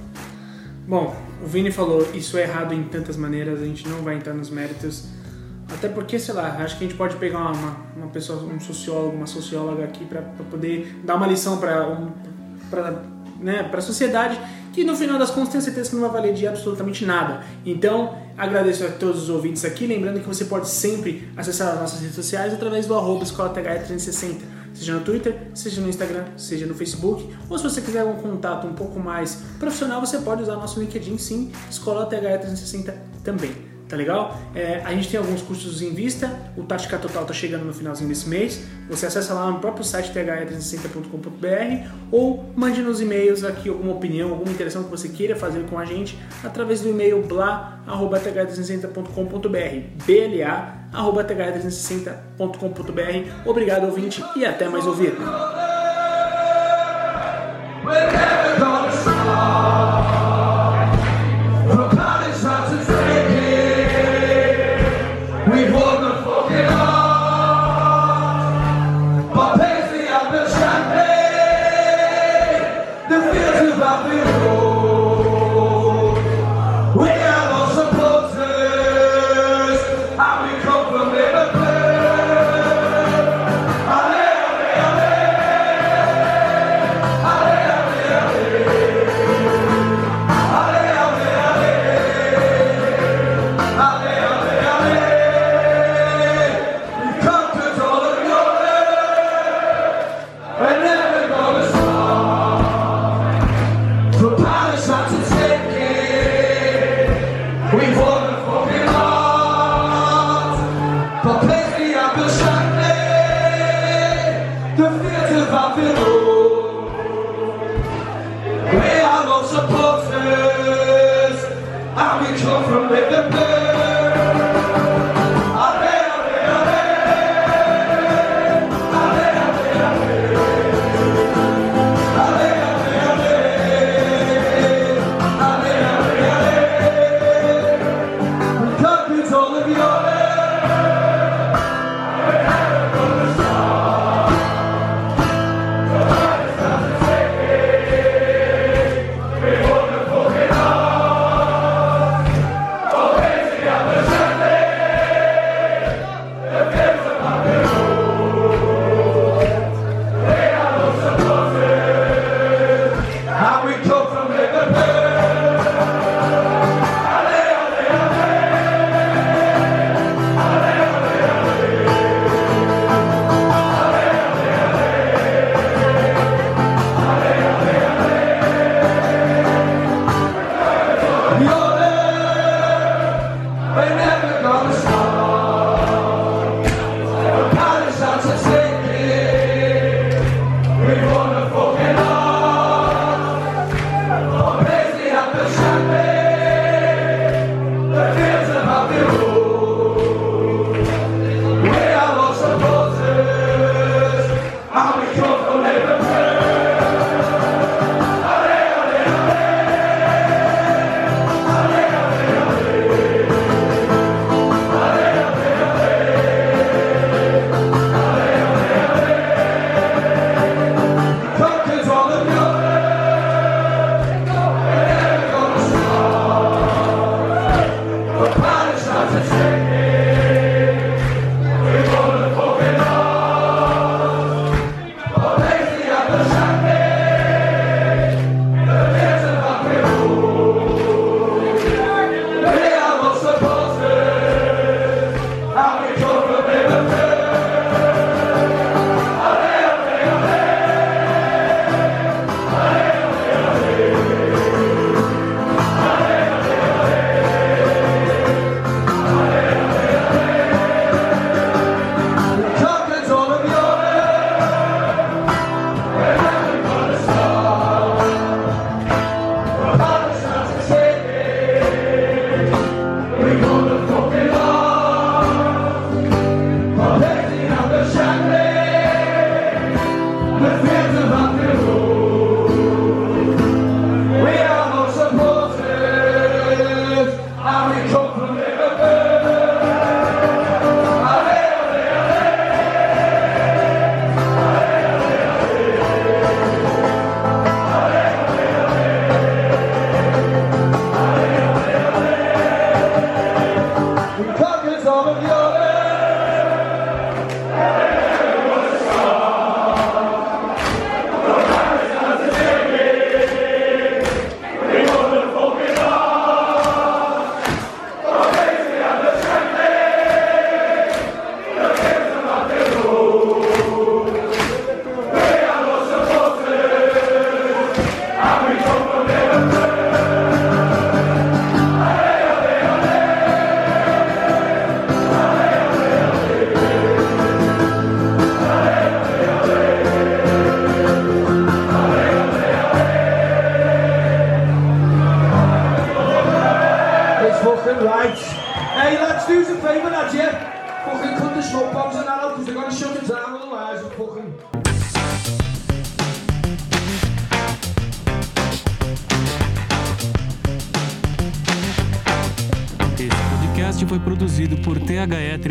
Bom, o Vini falou isso é errado em tantas maneiras, a gente não vai entrar nos méritos. Até porque, sei lá, acho que a gente pode pegar uma, uma, pessoa, um sociólogo, uma socióloga aqui pra poder dar uma lição pra, um, né, pra sociedade que no final das contas tenho certeza que não vai valer de absolutamente nada. Então, agradeço a todos os ouvintes aqui, lembrando que você pode sempre acessar as nossas redes sociais através do arroba escola THE360, seja no Twitter, seja no Instagram, seja no Facebook, ou se você quiser um contato um pouco mais profissional, você pode usar nosso LinkedIn sim, Escola THE360 também. Tá legal? É, a gente tem alguns cursos em vista, o Tática Total tá chegando no finalzinho desse mês. Você acessa lá no próprio site the360.com.br ou mande nos e-mails aqui alguma opinião, alguma interação que você queira fazer com a gente através do e-mail bla.th360.com.br bla.th360.com.br Obrigado, ouvinte, e até mais ouvir.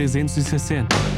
360.